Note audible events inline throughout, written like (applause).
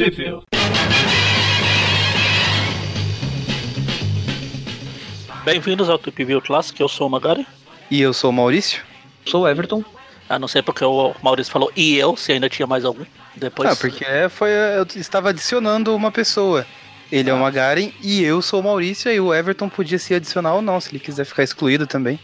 Possível. Bem-vindos ao Tip View Classic, eu sou o Magari. E eu sou o Maurício. Sou o Everton. Ah, não sei porque o Maurício falou e eu, se ainda tinha mais algum. Depois. Ah, porque foi, eu estava adicionando uma pessoa. Ele é o Magaren e eu sou o Maurício, e o Everton podia se adicionar ou não, se ele quiser ficar excluído também.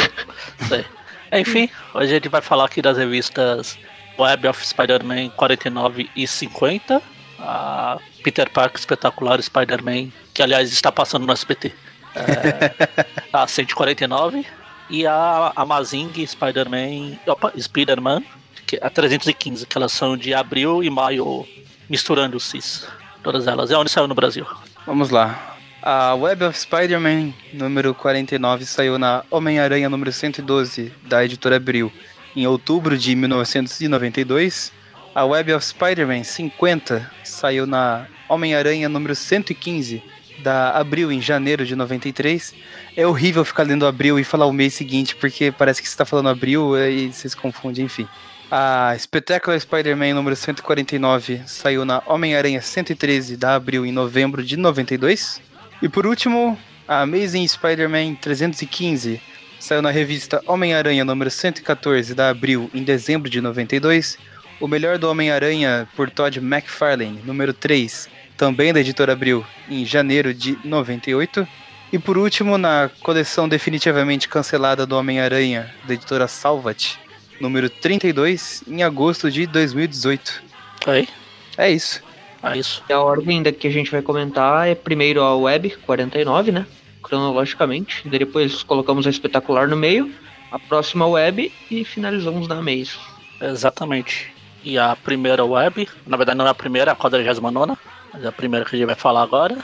(laughs) Sei. Enfim, hoje a gente vai falar aqui das revistas Web of Spider-Man 49 e 50, a Peter Parker Espetacular Spider-Man, que aliás está passando no SBT, é, (laughs) a 149, e a Amazing Spider-Man, opa, Spider-Man, que é a 315, que elas são de abril e maio misturando os cis. Todas elas. É onde saiu no Brasil. Vamos lá. A Web of Spider-Man número 49 saiu na Homem-Aranha número 112 da editora Abril em outubro de 1992. A Web of Spider-Man 50 saiu na Homem-Aranha número 115 da Abril em janeiro de 93. É horrível ficar lendo Abril e falar o mês seguinte, porque parece que você está falando Abril e você se confunde, enfim. A Spectacular Spider-Man número 149 saiu na Homem-Aranha 113 da Abril em novembro de 92. E por último, a Amazing Spider-Man 315 saiu na revista Homem-Aranha número 114 da Abril em dezembro de 92. O melhor do Homem-Aranha por Todd McFarlane, número 3, também da editora Abril, em janeiro de 98. E por último, na coleção definitivamente cancelada do Homem-Aranha, da editora Salvat, número 32, em agosto de 2018. Aí. É isso. É isso. E a ordem da que a gente vai comentar é primeiro a Web 49, né? Cronologicamente. E depois colocamos a espetacular no meio, a próxima Web e finalizamos na Maze. Exatamente. E a primeira Web, na verdade não é a primeira, é a 49, mas é a primeira que a gente vai falar agora.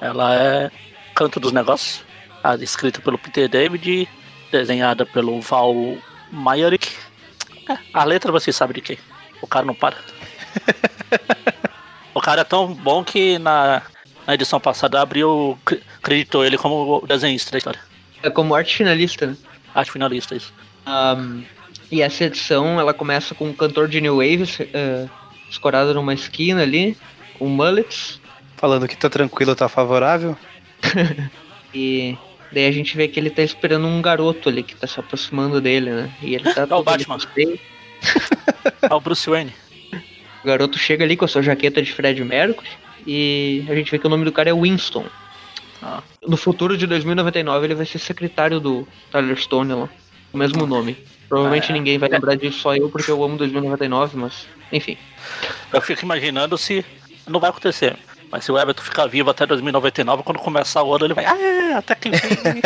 Ela é Canto dos Negócios, escrita pelo Peter David, desenhada pelo Val Mayerick é, a letra você sabe de quem. O cara não para. (laughs) o cara é tão bom que na, na edição passada abriu, acreditou ele como desenhista da história. É como arte finalista, né? Arte finalista, isso. Um, e essa edição ela começa com um cantor de New Wave uh, escorado numa esquina ali, com mullets. Falando que tá tranquilo, tá favorável. (laughs) e Daí a gente vê que ele tá esperando um garoto ali que tá se aproximando dele, né? E ele tá. É o Batman. é o Bruce Wayne. O garoto chega ali com a sua jaqueta de Fred Mercury e a gente vê que o nome do cara é Winston. Ah. No futuro de 2099 ele vai ser secretário do Tyler Stone lá. O mesmo nome. Provavelmente é. ninguém vai lembrar disso, só eu, porque eu amo 2099, mas enfim. Eu fico imaginando se. Não vai acontecer. Mas se o Everton ficar vivo até 2099, quando começar o ano, ele vai. Ah, é, até que enfim.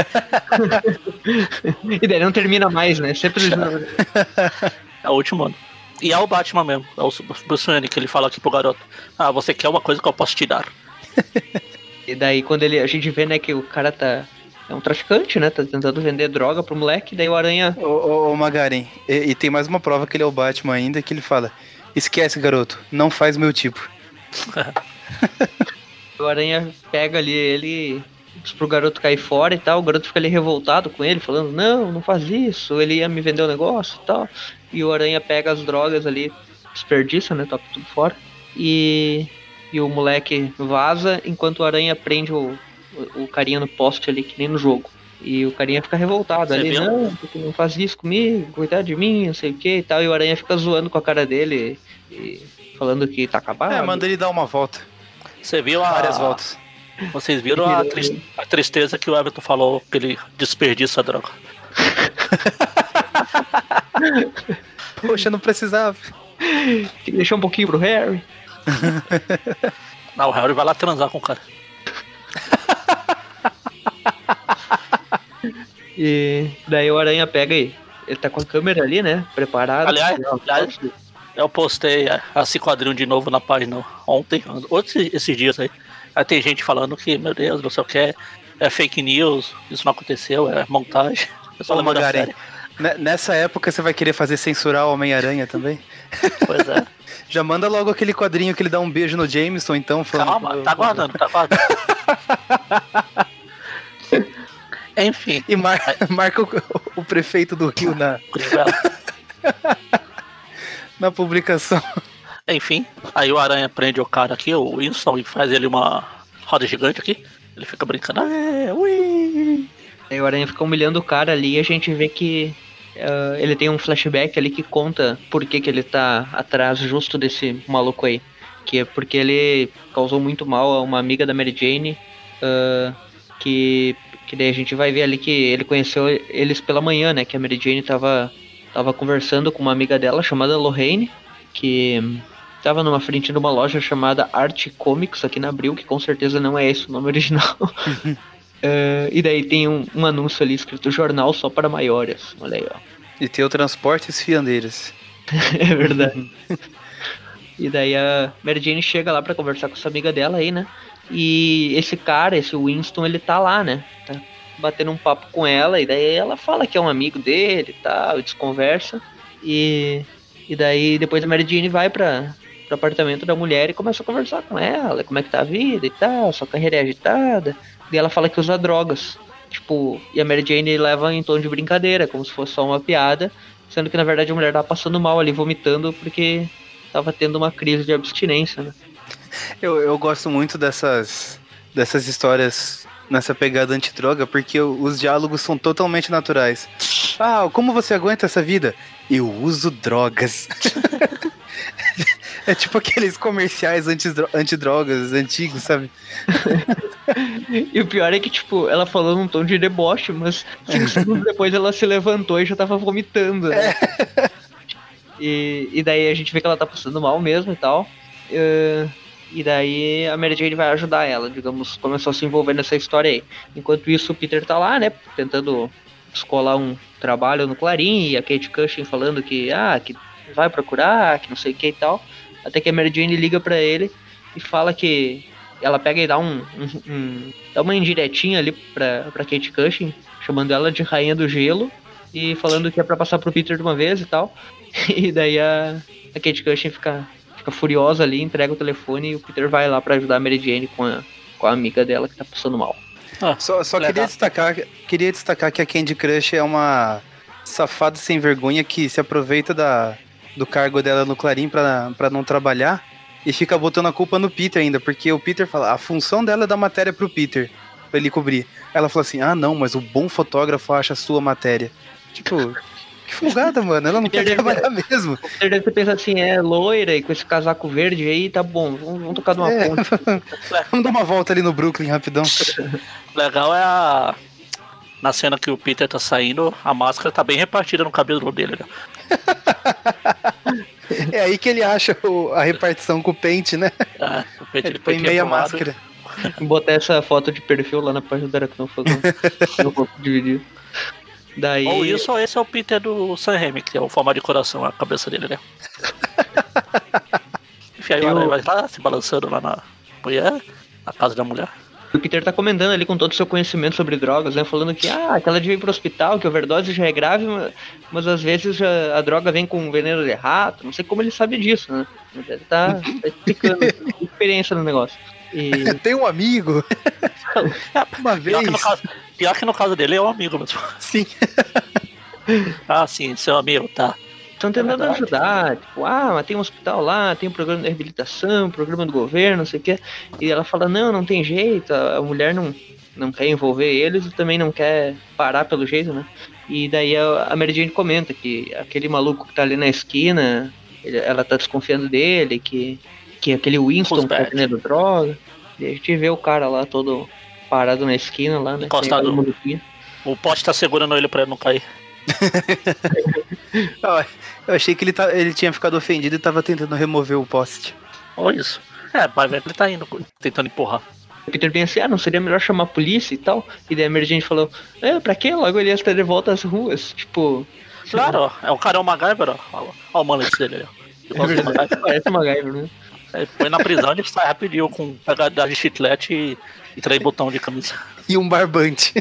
(laughs) e daí não termina mais, né? Sempre. é o último ano. E é o Batman mesmo, é o Bruce Wayne que ele fala aqui pro garoto. Ah, você quer uma coisa que eu posso te dar. (laughs) e daí quando ele, a gente vê, né, que o cara tá. É um traficante, né? Tá tentando vender droga pro moleque, daí o aranha. Ô, ô, ô Magarin, e, e tem mais uma prova que ele é o Batman ainda, que ele fala: Esquece, garoto, não faz meu tipo. (laughs) (laughs) o Aranha pega ali ele pro garoto cair fora e tal. O garoto fica ali revoltado com ele, falando: Não, não faz isso, ele ia me vender o um negócio e tal. E o Aranha pega as drogas ali, desperdiça, né? Toca tudo fora. E, e o moleque vaza enquanto o Aranha prende o, o, o carinha no poste ali, que nem no jogo. E o carinha fica revoltado Você ali, viu? não, porque não faz isso comigo, cuidar de mim, não sei o que e tal. E o Aranha fica zoando com a cara dele, e falando que tá acabado. É, manda ele dar uma volta. Você viu a... Várias voltas. Vocês viram a, trist... a, tristeza que o Everton falou que ele desperdiça a droga. (laughs) Poxa, não precisava. Tem que deixar um pouquinho pro Harry. (laughs) Não, o Harry vai lá transar com o cara. (laughs) e daí o Aranha pega e ele tá com a câmera ali, né? Preparado. Aliás, aliás eu postei esse quadrinho de novo na página ontem, outros esses dias aí. Aí tem gente falando que, meu Deus, não sei o que, é, é fake news, isso não aconteceu, é montagem. É só lembrar da série. Nessa época você vai querer fazer censurar o Homem-Aranha também? Pois é. (laughs) Já manda logo aquele quadrinho que ele dá um beijo no Jameson, então. Falando, Calma, tá guardando, tá guardando. (laughs) Enfim. E mar (laughs) marca o, o, prefeito do Rio na. na publicação. Enfim, aí o Aranha prende o cara aqui, o Winston, e faz ele uma roda gigante aqui. Ele fica brincando, é, ui. Aí o Aranha fica humilhando o cara ali e a gente vê que uh, ele tem um flashback ali que conta por que, que ele tá atrás justo desse maluco aí. Que é porque ele causou muito mal a uma amiga da Mary Jane. Uh, que, que daí a gente vai ver ali que ele conheceu eles pela manhã, né? Que a Mary Jane tava, tava conversando com uma amiga dela chamada Lorraine. Que estava numa frente de uma loja chamada Art Comics aqui na Abril, que com certeza não é esse o nome original. uh, (laughs) e daí tem um, um, anúncio ali escrito jornal só para maiores. Olha aí, ó. E tem o Transportes Fiandeiras. (laughs) é verdade. (laughs) e daí a Mary Jane chega lá para conversar com essa amiga dela aí, né? E esse cara, esse Winston, ele tá lá, né? Tá batendo um papo com ela, e daí ela fala que é um amigo dele e tal, e desconversa. E, e daí depois a Mary Jane vai pra, pro apartamento da mulher e começa a conversar com ela, como é que tá a vida e tal, sua carreira é agitada. E ela fala que usa drogas. Tipo, e a Mary Jane leva em tom de brincadeira, como se fosse só uma piada, sendo que na verdade a mulher tava passando mal ali, vomitando, porque tava tendo uma crise de abstinência, né? Eu, eu gosto muito dessas, dessas histórias nessa pegada antidroga, porque os diálogos são totalmente naturais. (laughs) Ah, como você aguenta essa vida? Eu uso drogas. (laughs) É tipo aqueles comerciais antidrogas antigos, sabe? e o pior é que, tipo, ela falou num tom de deboche, mas cinco segundos depois ela se levantou e já tava vomitando. Né? É. E, e daí a gente vê que ela tá passando mal mesmo e tal. E daí a Mary Jane vai ajudar ela, digamos, começou a se envolver nessa história aí. Enquanto isso, o Peter tá lá, né, tentando escolar um trabalho no Clarim, e a Kate Cushing falando que, ah, que vai procurar, que não sei o que e tal. Até que a Mary Jane liga para ele e fala que ela pega e dá um, um, um dá uma indiretinha ali pra, pra Kate Cushing, chamando ela de rainha do gelo e falando que é para passar pro Peter de uma vez e tal. (laughs) E daí a, a Kate Cushing fica, fica furiosa ali, entrega o telefone e o Peter vai lá para ajudar a Mary Jane com a, com a amiga dela que tá passando mal. Ah, só só queria, destacar, queria destacar que a Candy Crush é uma safada sem vergonha que se aproveita da, do cargo dela no Clarim para não trabalhar e fica botando a culpa no Peter ainda, porque o Peter fala, a função dela é dar matéria pro Peter, pra ele cobrir. Ela fala assim, ah não, mas o bom fotógrafo acha a sua matéria. Tipo, que folgada, mano, ela não quer trabalhar mesmo. O Peter deve pensar assim, é loira e com esse casaco verde aí, tá bom, vamos, vamos tocar numa é. ponte. (laughs) vamos dar uma volta ali no Brooklyn rapidão. Legal é a na cena que o Peter tá saindo, a máscara tá bem repartida no cabelo dele. Né? é aí que ele acha o, a repartição com o pente, né? É, o pente ele põe meia máscara. Botar essa foto de perfil lá na página do Aracnofagão. (laughs) Eu vou dividir. Daí... Ou isso, ou esse é o Peter do Sam Raimi, que é o formato de coração, a cabeça dele, né? (laughs) Enfim, aí Eu... vai estar se balançando lá na mulher, na casa da mulher. O Peter tá comentando ali com todo o seu conhecimento sobre drogas, né? Falando que, ah, que ela devia ir pro hospital, que a overdose já é grave, mas, mas às vezes a, a, droga vem com veneno de rato. Não sei como ele sabe disso, né? Ele tá, tá explicando (laughs) experiência no negócio. E... (laughs) Tem um amigo. (laughs) Uma vez. Pior que, caso, pior que, no caso, dele é um amigo mesmo. Sim. ah, sim, seu amigo, tá. Estão tentando é ajudar, tipo, ah, mas tem um hospital lá, tem um programa de reabilitação, programa do governo, não sei o quê. E ela fala, não, não tem jeito, a mulher não, não quer envolver eles e também não quer parar pelo jeito, né? E daí a, Mary Jane comenta que aquele maluco que tá ali na esquina, ele, ela tá desconfiando dele, que, que aquele Winston tá vendendo droga. E a gente vê o cara lá todo parado na esquina lá, né? Encostado. O poste tá segurando ele pra ele não cair. (laughs) eu achei que ele, tá, ele tinha ficado ofendido e tava tentando remover o poste. Olha isso. É, vai ver que ele tá indo, tentando empurrar. O Peter pensa, ah, não seria melhor chamar a polícia e tal? E daí a Mary Jane falou, é, pra que logo ele ia estar de volta às ruas? Tipo... Claro, ó, é o cara é o MacGyver, ó. Olha o manete dele ali, ó. (laughs) É Parece o MacGyver, né? Ele foi na prisão e sai rapidinho com pegadar de chiclete e, e três botão de camisa. E um barbante.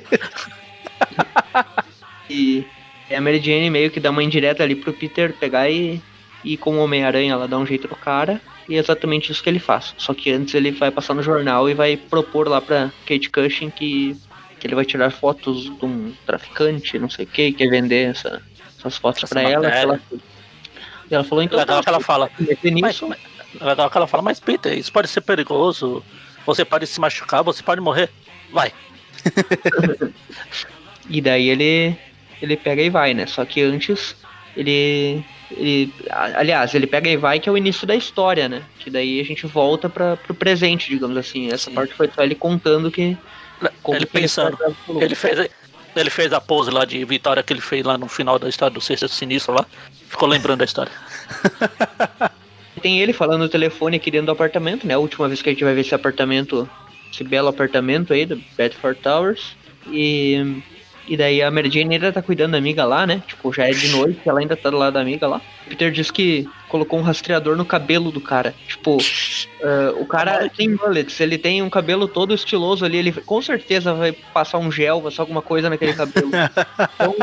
(laughs) e a Mary Jane meio que dá uma indireta ali pro Peter pegar e ir com o Homem-Aranha, ela dá um jeito no cara. E é exatamente isso que ele faz. Só que antes ele vai passar no jornal e vai propor lá pra Kate Cushing que, que ele vai tirar fotos de um traficante, não sei o que, quer vender essa, essas fotos essa pra ela, ela. ela falou então. Legal que ela fala. Mas, É legal que ela fala, mas Peter, isso pode ser perigoso. Você pode se machucar, você pode morrer. Vai. (laughs) E daí ele ele pega e vai, né? Só que antes ele ele aliás, ele pega e vai que é o início da história, né? Que daí a gente volta para pro presente, digamos assim. Essa Sim. parte foi só ele contando que como ele pensando. Ele fez, ele fez a pose lá de vitória que ele fez lá no final da história do Sexto Sinistro lá. Ficou lembrando da história. (laughs) Tem ele falando no telefone aqui dentro do apartamento, né? A última vez que a gente vai ver esse apartamento, esse belo apartamento aí do Bedford Towers. E, e daí a Mary Jane ainda tá cuidando da amiga lá, né? Tipo, já é de noite, ela ainda tá do lado da amiga lá. O Peter diz que colocou um rastreador no cabelo do cara. Tipo, ah, o cara tem mullets, ele tem um cabelo todo estiloso ali, ele com certeza vai passar um gel, passar alguma coisa naquele cabelo. (laughs) Então,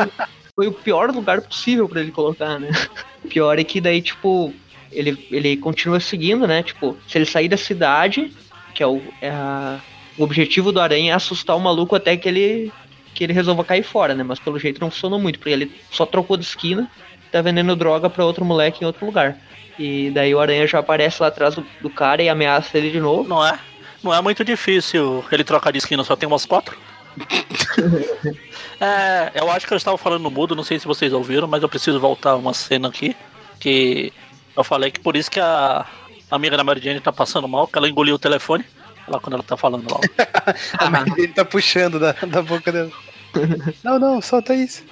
foi o pior lugar possível pra ele colocar, né? O pior é que daí, tipo, ele, ele continua seguindo, né? Tipo, se ele sair da cidade, que é o, é a- o objetivo do Aranha é assustar o maluco até que ele, que ele resolva cair fora, né? Mas pelo jeito não funcionou muito, porque ele só trocou de esquina, tá vendendo droga pra outro moleque em outro lugar. E daí o Aranha já aparece lá atrás do, do cara e ameaça ele de novo. Não é? Não é muito difícil ele trocar de esquina, só tem umas quatro. (laughs) é, eu acho que eu estava falando no mudo, não sei se vocês ouviram, mas eu preciso voltar uma cena aqui. Que eu falei que por isso que a amiga da Mary Jane tá passando mal, que ela engoliu o telefone. Lá quando ela tá falando lá. A Mary Jane tá puxando da, da boca dela. (laughs) Não, não, solta isso.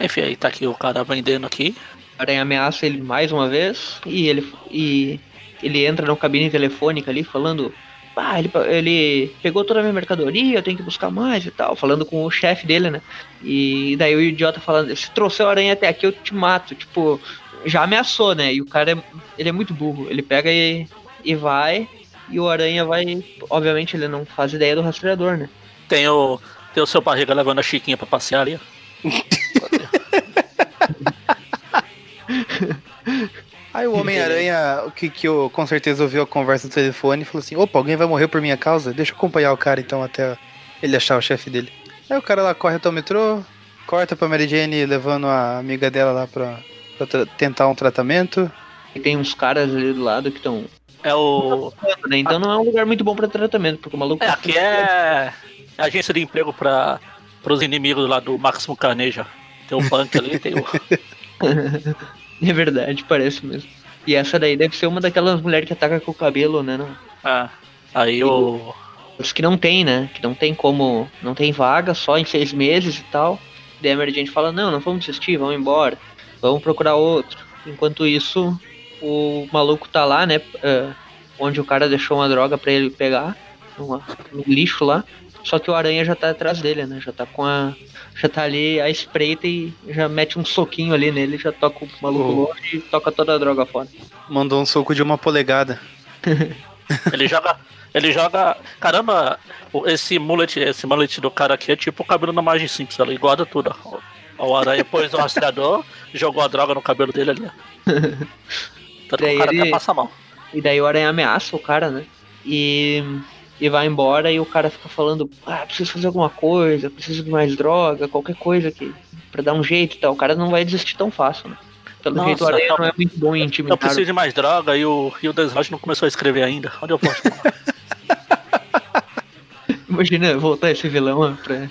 Enfim, aí tá aqui o cara vendendo aqui. O Aranha ameaça ele mais uma vez e ele, e ele entra na cabine telefônica ali falando. Ah, ele, ele pegou toda a minha mercadoria, eu tenho que buscar mais e tal, falando com o chefe dele, né? E daí o idiota falando, se trouxer o aranha até aqui, eu te mato. Tipo, já ameaçou, né? E o cara é, ele é muito burro. Ele pega e, e vai, e o aranha vai. Obviamente ele não faz ideia do rastreador, né? Tem o, tem o seu barriga levando a Chiquinha pra passear ali. ó. (laughs) Aí o Homem-Aranha, o que, que eu com certeza ouviu a conversa no telefone, falou assim: opa, alguém vai morrer por minha causa? Deixa eu acompanhar o cara então até ele achar o chefe dele. Aí o cara lá corre até o metrô, corta pra Mary Jane levando a amiga dela lá pra, pra tentar um tratamento. E tem uns caras ali do lado que estão. É o. Né? Então não é um lugar muito bom pra tratamento, porque o maluco. É, aqui é agência de emprego para os inimigos lá do Máximo Carneja. Tem o punk ali, tem o. (laughs) É verdade, parece mesmo. E essa daí deve ser uma daquelas mulheres que ataca com o cabelo, né? Não? Ah, aí o. Os que não tem, né? Que não tem como. Não tem vaga, só em seis meses e tal. Daí a Jane fala, não, não vamos desistir, vamos embora. Vamos procurar outro. Enquanto isso, o maluco tá lá, né? é, onde o cara deixou uma droga pra ele pegar. numa- no lixo lá. Só que o aranha já tá atrás dele, né? Já tá com a. Já tá ali à espreita e já mete um soquinho ali nele, já toca o maluco Oh. longe e toca toda a droga fora. Mandou um soco de uma polegada. (laughs) Ele joga. Ele joga. Caramba, esse mullet, esse mullet do cara aqui é tipo o cabelo da margem simples, ela iguala tudo. ó. O aranha pôs o rastreador, (laughs) jogou a droga no cabelo dele ali. (laughs) Tanto que Daí o cara ele- até passa mal. E daí o Aranha ameaça o cara, né? E, e vai embora e o cara fica falando, ah, preciso fazer alguma coisa, preciso de mais droga, qualquer coisa que pra dar um jeito e tal. O cara não vai desistir tão fácil, né? Pelo Nossa, jeito o Aranha eu- não é muito bom em Eu intimidar. preciso de mais droga e o, e o Desrod não começou a escrever ainda. Onde eu posso? (laughs) Imagina voltar esse vilão ó, pra,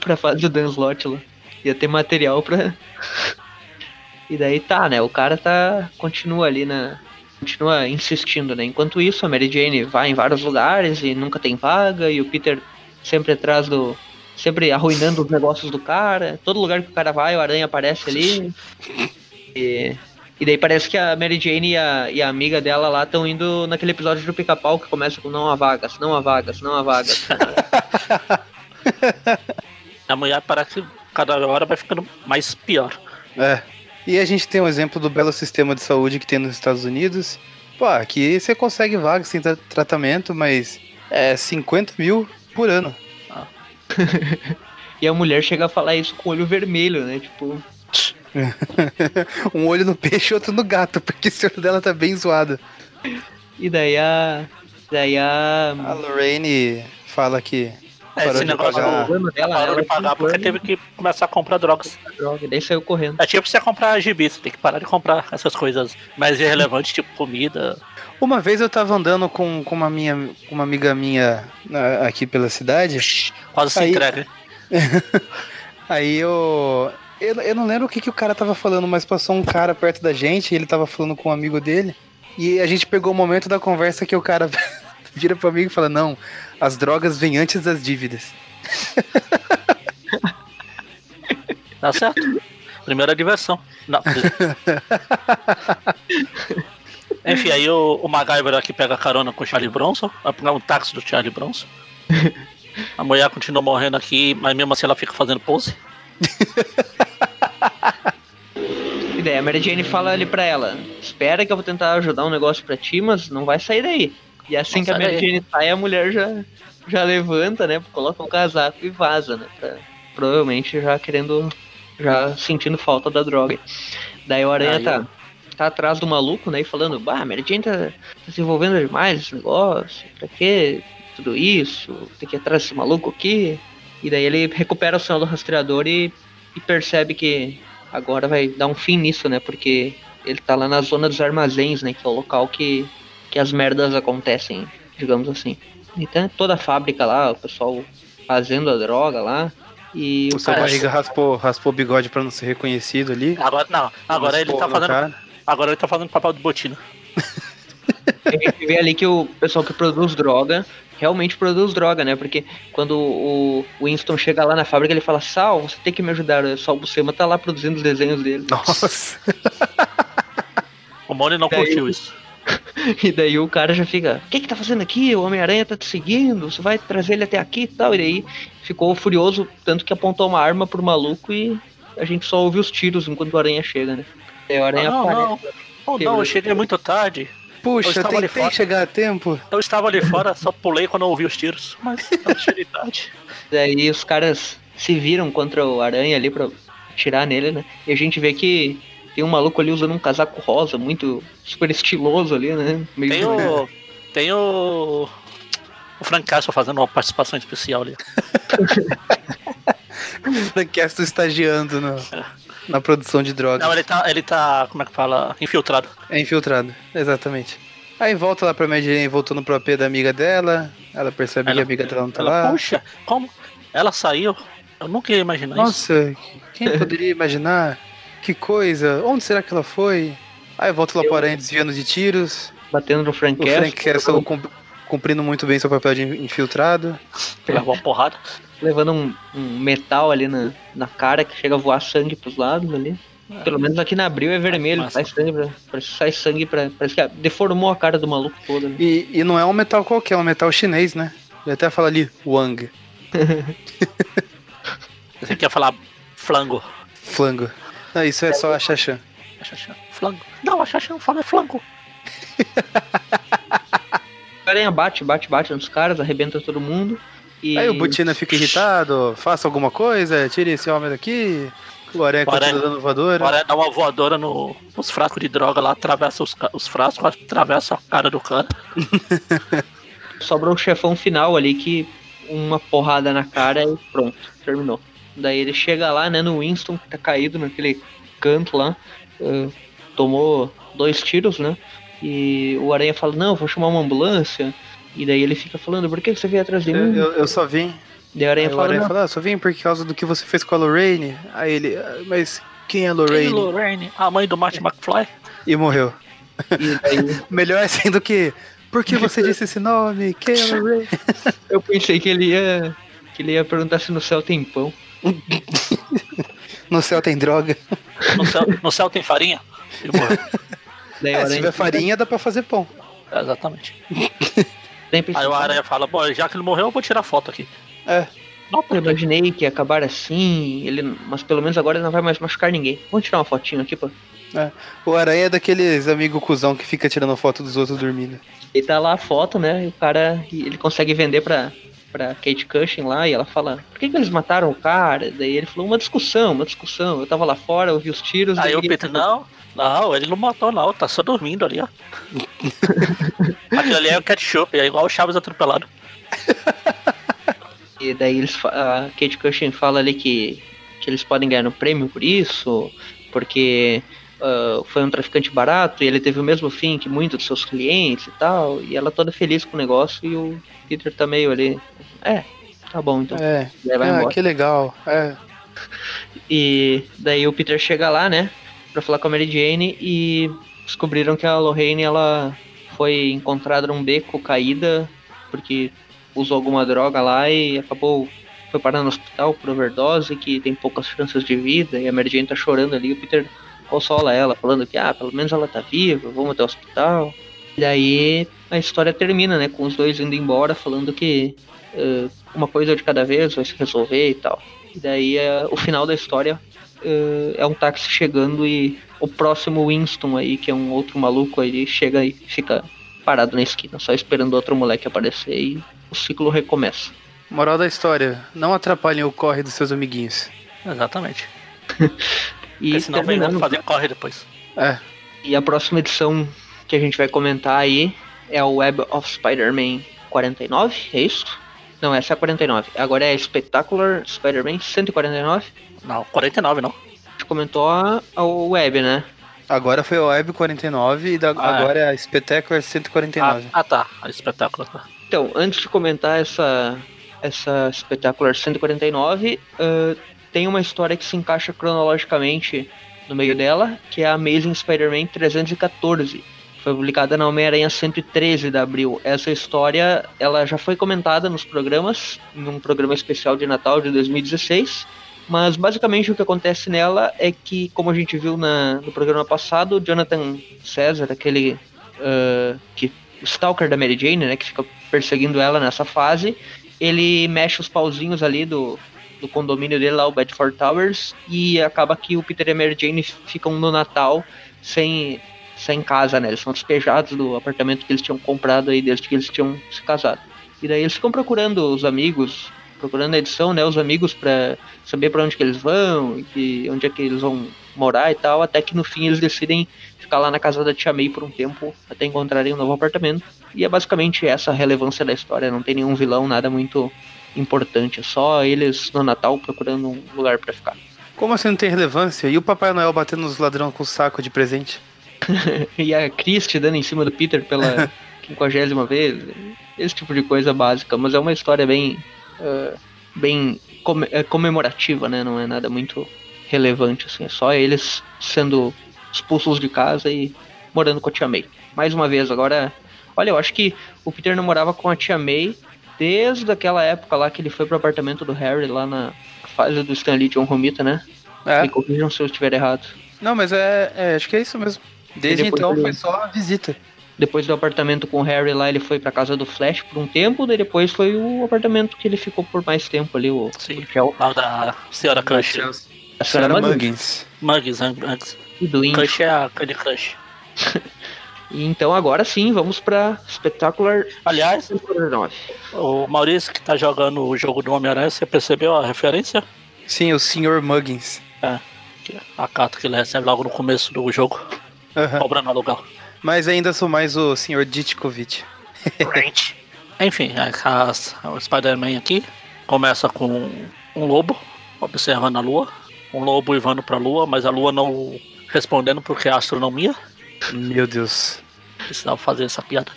pra fase do Dan Slott lá. Ia ter material pra. E daí tá, né? O cara tá. continua ali na. Continua insistindo, né? Enquanto isso, a Mary Jane vai em vários lugares e nunca tem vaga, e o Peter sempre atrás do. sempre arruinando os negócios do cara. Todo lugar que o cara vai, o aranha aparece ali. E. E daí parece que a Mary Jane e a, e a amiga dela lá estão indo naquele episódio do pica-pau que começa com não há vagas, não há vagas, não há vagas. (laughs) A mulher parece que cada hora vai ficando mais pior. É. E a gente tem um exemplo do belo sistema de saúde que tem nos Estados Unidos. Pô, aqui você consegue vaga sem tra- tratamento, mas é 50 mil por ano. (laughs) E a mulher chega a falar isso com o olho vermelho, né? Tipo, (laughs) um olho no peixe e outro no gato, porque esse olho dela tá bem zoado. e daí a. Daí a. A Lorraine fala que É, Parou esse de negócio pagar. do- dela, parou ela de pagar porque plano teve que começar a comprar drogas. droga, e daí saiu correndo. É tipo você comprar gibi, você tem que parar de comprar essas coisas mais irrelevantes, tipo comida. Uma vez eu tava andando com, com uma, minha, com uma amiga minha na- aqui pela cidade. Quase se Aí- entrega. (laughs) Aí eu. Eu, eu não lembro o que, que o cara tava falando, mas passou um cara perto da gente, e ele tava falando com um amigo dele. E a gente pegou o momento da conversa que o cara (laughs) vira pro amigo e fala: Não, as drogas vêm antes das dívidas. (laughs) Tá certo? Primeira diversão. Não. (laughs) Enfim, aí o, o MacGyver aqui pega carona com o Charlie Bronson, vai pegar um táxi do Charlie Bronson. A mulher continua morrendo aqui, mas mesmo assim ela fica fazendo pose. E daí a Mary Jane fala ali pra ela: Espera que eu vou tentar ajudar um negócio pra ti, mas não vai sair daí. E assim Não que a Mary daí. Jane sai, a mulher já, já levanta, né? Coloca um casaco e vaza, né? pra- provavelmente já querendo. Já sentindo falta da droga. Daí o Aranha Aí tá, tá atrás do maluco, né? E falando: Bah, a Mary Jane tá, tá se envolvendo demais esse negócio. Pra quê? Tudo isso? Tem que ir atrás desse maluco aqui. E daí ele recupera o sinal do rastreador e, e percebe que agora vai dar um fim nisso, né? Porque ele tá lá na zona dos armazéns, né? Que é o local que, que as merdas acontecem, digamos assim. Então toda a fábrica lá, o pessoal fazendo a droga lá. E O o seu cara. barriga raspou, raspou o bigode pra não ser reconhecido ali. Agora não, agora ele tá fazendo. cara. Agora ele tá fazendo papel de botina. A gente vê ali que o pessoal que produz droga realmente produz droga, né? Porque quando o Winston chega lá na fábrica, ele fala: Sal, você tem que me ajudar. Só o Buscema tá lá produzindo os desenhos dele. Nossa. O Mone não curtiu isso. (laughs) E daí o cara já fica, o que que tá fazendo aqui? O Homem-Aranha tá te seguindo, você vai trazer ele até aqui e tal. E daí ficou furioso, tanto que apontou uma arma pro maluco e a gente só ouve os tiros enquanto o Aranha chega, né? Daí o Aranha Ah, não, aparece. não. Oh, não, eu cheguei muito tarde. Eu Puxa, estava ali tentei fora. chegar a tempo. Eu estava ali fora, só pulei quando eu ouvi os tiros. Mas eu cheguei (laughs) tarde. Daí os caras se viram contra o Aranha ali pra atirar nele, né? E a gente vê que tem um maluco ali usando um casaco rosa, muito super estiloso ali, né? Meio Tem o. Tem o. O Frank Castle fazendo uma participação especial ali. (laughs) Franquesto estagiando no- na produção de drogas. Não, ele tá. Ele tá. Como é que fala? Infiltrado. É infiltrado, exatamente. Aí volta lá pra Mary Jane, voltando pro AP da amiga dela. Ela percebe que a amiga dela não tá ela, lá. Puxa, como? Ela saiu. Eu nunca ia imaginar isso. Nossa, quem poderia imaginar? Que coisa, onde será que ela foi? Aí volta lá pro Aranha desviando de tiros. batendo no Frank O Castle, Frank Castle cum- cumprindo muito bem seu papel de infiltrado. Levou uma porrada. levando um, um metal ali na, na cara que chega a voar sangue pros lados ali. Pelo menos aqui na abril é vermelho, sai sangue pra, parece que sai sangue pra. Parece que deformou a cara do maluco todo. Né? E, e não é um metal qualquer, é um metal chinês, né? Ele até fala ali, Wang, (laughs) Você quer falar flango. flango. Não, isso é só a Xaxã. Flango. Não, a Xaxã não fala é flango. (laughs) O aranha bate, bate, bate nos caras, arrebenta todo mundo. E Aí o Butina fica irritado, faça alguma coisa, tire esse homem daqui. O Aranha O Aranha- continua dando voadora. Agora dá uma voadora no, nos frascos de droga lá, atravessa os, os frascos, atravessa a cara do cara. (laughs) sobra o chefão final ali que uma porrada na cara e pronto, terminou. Daí ele chega lá, né, no Winston, que tá caído naquele canto lá, eh, tomou dois tiros, né? E o Aranha fala, não, vou chamar uma ambulância. E daí ele fica falando, por que você veio atrás de Eu, mim? eu- eu só vim. Daí o Aranha o fala, Aranha não, fala, ah, só vim por causa do que você fez com a Lorraine. Aí ele, "Ah, mas quem é a Lorraine? Hey, Lorraine, a mãe do Marty McFly. E morreu. e daí (laughs) Melhor assim do que, por que você disse esse nome? Quem é a (laughs) Lorraine? eu pensei que ele ia. Que ele ia perguntar se no céu tem pão. (laughs) No céu tem droga. No céu, no céu tem farinha. (laughs) Daí É, se tiver farinha, dá pra fazer pão. É, Exatamente. (laughs) Aí o Aranha fala, bom, já que ele morreu, eu vou tirar foto aqui. É. Não, Eu imaginei que ia acabar assim, ele, mas pelo menos agora ele não vai mais machucar ninguém. Vamos tirar uma fotinho aqui, pô. O Aranha é daqueles amigos cuzão que fica tirando foto dos outros dormindo. E tá lá a foto, né? E o cara, ele consegue vender pra, pra Kate Cushing lá, e ela fala, por que, que eles mataram o cara? Daí ele falou, uma discussão, uma discussão. Eu tava lá fora, eu vi os tiros. Aí o Peter, não, não, ele não matou não, tá só dormindo ali, ó. (laughs) Aquilo ali é o ketchup, é igual o Chaves atropelado. E daí eles, a Kate Cushing fala ali que, que eles podem ganhar um prêmio por isso, porque uh, foi um traficante barato e ele teve o mesmo fim que muitos dos seus clientes e tal. E ela toda feliz com o negócio e o Peter tá meio ali. É, tá bom então. É, vai ah, embora. que legal. É. E daí o Peter chega lá, né? Pra falar com a Mary Jane e descobriram que a Lorraine ela foi encontrada num beco caída porque usou alguma droga lá e acabou foi parar no hospital por overdose que tem poucas chances de vida e a Mary Jane tá chorando ali o Peter consola ela falando que ah pelo menos ela tá viva vamos até o hospital e daí a história termina né com os dois indo embora falando que uh, uma coisa de cada vez vai se resolver e tal e daí uh, o final da história uh, é um táxi chegando e o próximo Winston aí, que é um outro maluco aí, chega e fica parado na esquina, só esperando outro moleque aparecer e o ciclo recomeça. Moral da história: não atrapalhem o corre dos seus amiguinhos. Exatamente. (laughs) E Porque senão terminando, fazer corre depois. É. E a próxima edição que a gente vai comentar aí é o Web of Spider-Man 49, é isso? Não, essa é a 49. Agora é Spectacular Spider-Man 149. Não, 49 não. A gente comentou a, a Web, né? Agora foi a Web 49 e da- Ah, é. agora é a Spectacular Ah, 149. ah, tá. A espetáculo. tá. Então, antes de comentar essa, essa Spectacular 149, ah, tem uma história que se encaixa cronologicamente no meio dela, que é a Amazing Spider-Man 314. Foi publicada na Homem-Aranha 113 de abril. Essa história ela já foi comentada nos programas, em um programa especial de Natal de 2016. Mas basicamente o que acontece nela é que, como a gente viu na- no programa passado, Jonathan César, aquele ah, que Stalker da Mary Jane, né, que fica perseguindo ela nessa fase, ele mexe os pauzinhos ali do, do condomínio dele lá, o Bedford Towers, e acaba que o Peter e a Mary Jane ficam no Natal sem, sem casa, né? Eles são despejados do apartamento que eles tinham comprado aí desde que eles tinham se casado. E daí eles ficam procurando os amigos, procurando a edição, né, os amigos pra saber pra onde que eles vão, e que, onde é que eles vão morar e tal, até que no fim eles decidem ficar lá na casa da Tia May por um tempo até encontrarem um novo apartamento. E é basicamente essa a relevância da história, não tem nenhum vilão, nada muito importante, é só eles no Natal procurando um lugar pra ficar. Como assim não tem relevância? E o Papai Noel batendo nos ladrões com o saco de presente? (laughs) e a Christie dando em cima do Peter pela (laughs) quinquagésima vez, esse tipo de coisa básica, mas é uma história bem eh, bem come- é comemorativa, né? Não é nada muito relevante assim, é só eles sendo expulsos de casa e morando com a tia May. Mais uma vez, agora, olha, eu acho que o Peter namorava com a tia May desde aquela época lá que ele foi pro apartamento do Harry lá na fase do Stanley John Romita, né? É. Me corrijam se eu estiver errado. Não, mas é, é, acho que é isso mesmo. Desde depois então ele- foi só a visita. Depois do apartamento com o Harry lá, ele foi pra casa do Flash por um tempo, daí depois foi o apartamento que ele ficou por mais tempo ali, o, Sim. o Shell. Lá da Senhora Crush. A Senhora senhora Muggins. Muggins, antes. e do Índio. Crush é a Candy Crush. (laughs) Então agora sim, vamos pra Spectacular Aliás, 149. o Maurício que tá jogando o jogo do Homem-Aranha, você percebeu a referência? Sim, o Sr. Muggins. Que- A carta que ele recebe logo no começo do jogo, Aham. cobrando aluguel. Mas ainda sou mais o Sr. Ditkovic. Ranch. Enfim, a- as- o Spider-Man aqui começa com um lobo observando a lua, um lobo ivando pra lua, mas a lua não respondendo porque é astronomia. Meu Deus. Precisava fazer essa piada.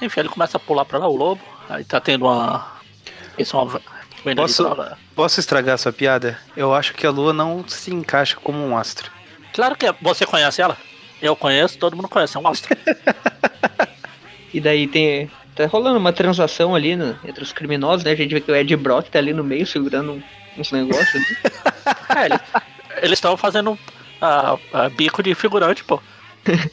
Enfim, ele começa a pular pra lá, o lobo. Aí tá tendo uma. Isso é uma Posso-. Posso estragar sua piada? Eu acho que a lua não se encaixa como um astro. Claro que é. Você conhece ela? Eu conheço, todo mundo conhece, é um astro. E daí tem. Tá rolando uma transação ali né, entre os criminosos, né? A gente vê que o Ed Brock tá ali no meio segurando uns negócios. né? (laughs) É, ele- eles estão fazendo ah, ah, bico de figurante, pô. (laughs)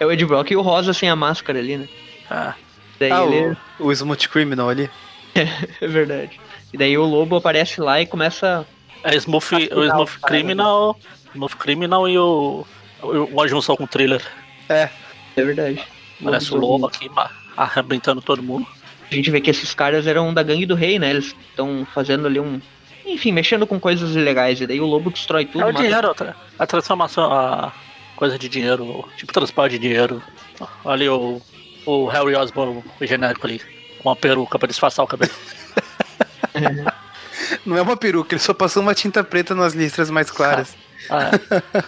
É o Ed Brock e o Rosa sem a máscara ali, né? Ah, Daí ah, ele. o, o Smooth Criminal ali. (laughs) É verdade. E daí o lobo aparece lá e começa. é Smooth, o Smooth cara, Criminal. Smooth Criminal e o. o- Uma junção com o thriller. É, É verdade. Parece o lobo aqui arrebentando todo mundo. A gente vê que esses caras eram da gangue do rei, né? Eles estão fazendo ali um. Enfim, mexendo com coisas ilegais. E daí o lobo destrói tudo. É o mata- dinheiro, tra- a transformação, a coisa de dinheiro, tipo transporte de dinheiro. Ali o, o Harry Osborn, o genérico ali, com uma peruca pra disfarçar o cabelo. (laughs) Não é uma peruca, ele só passou uma tinta preta nas listras mais claras. (laughs) Ah, é.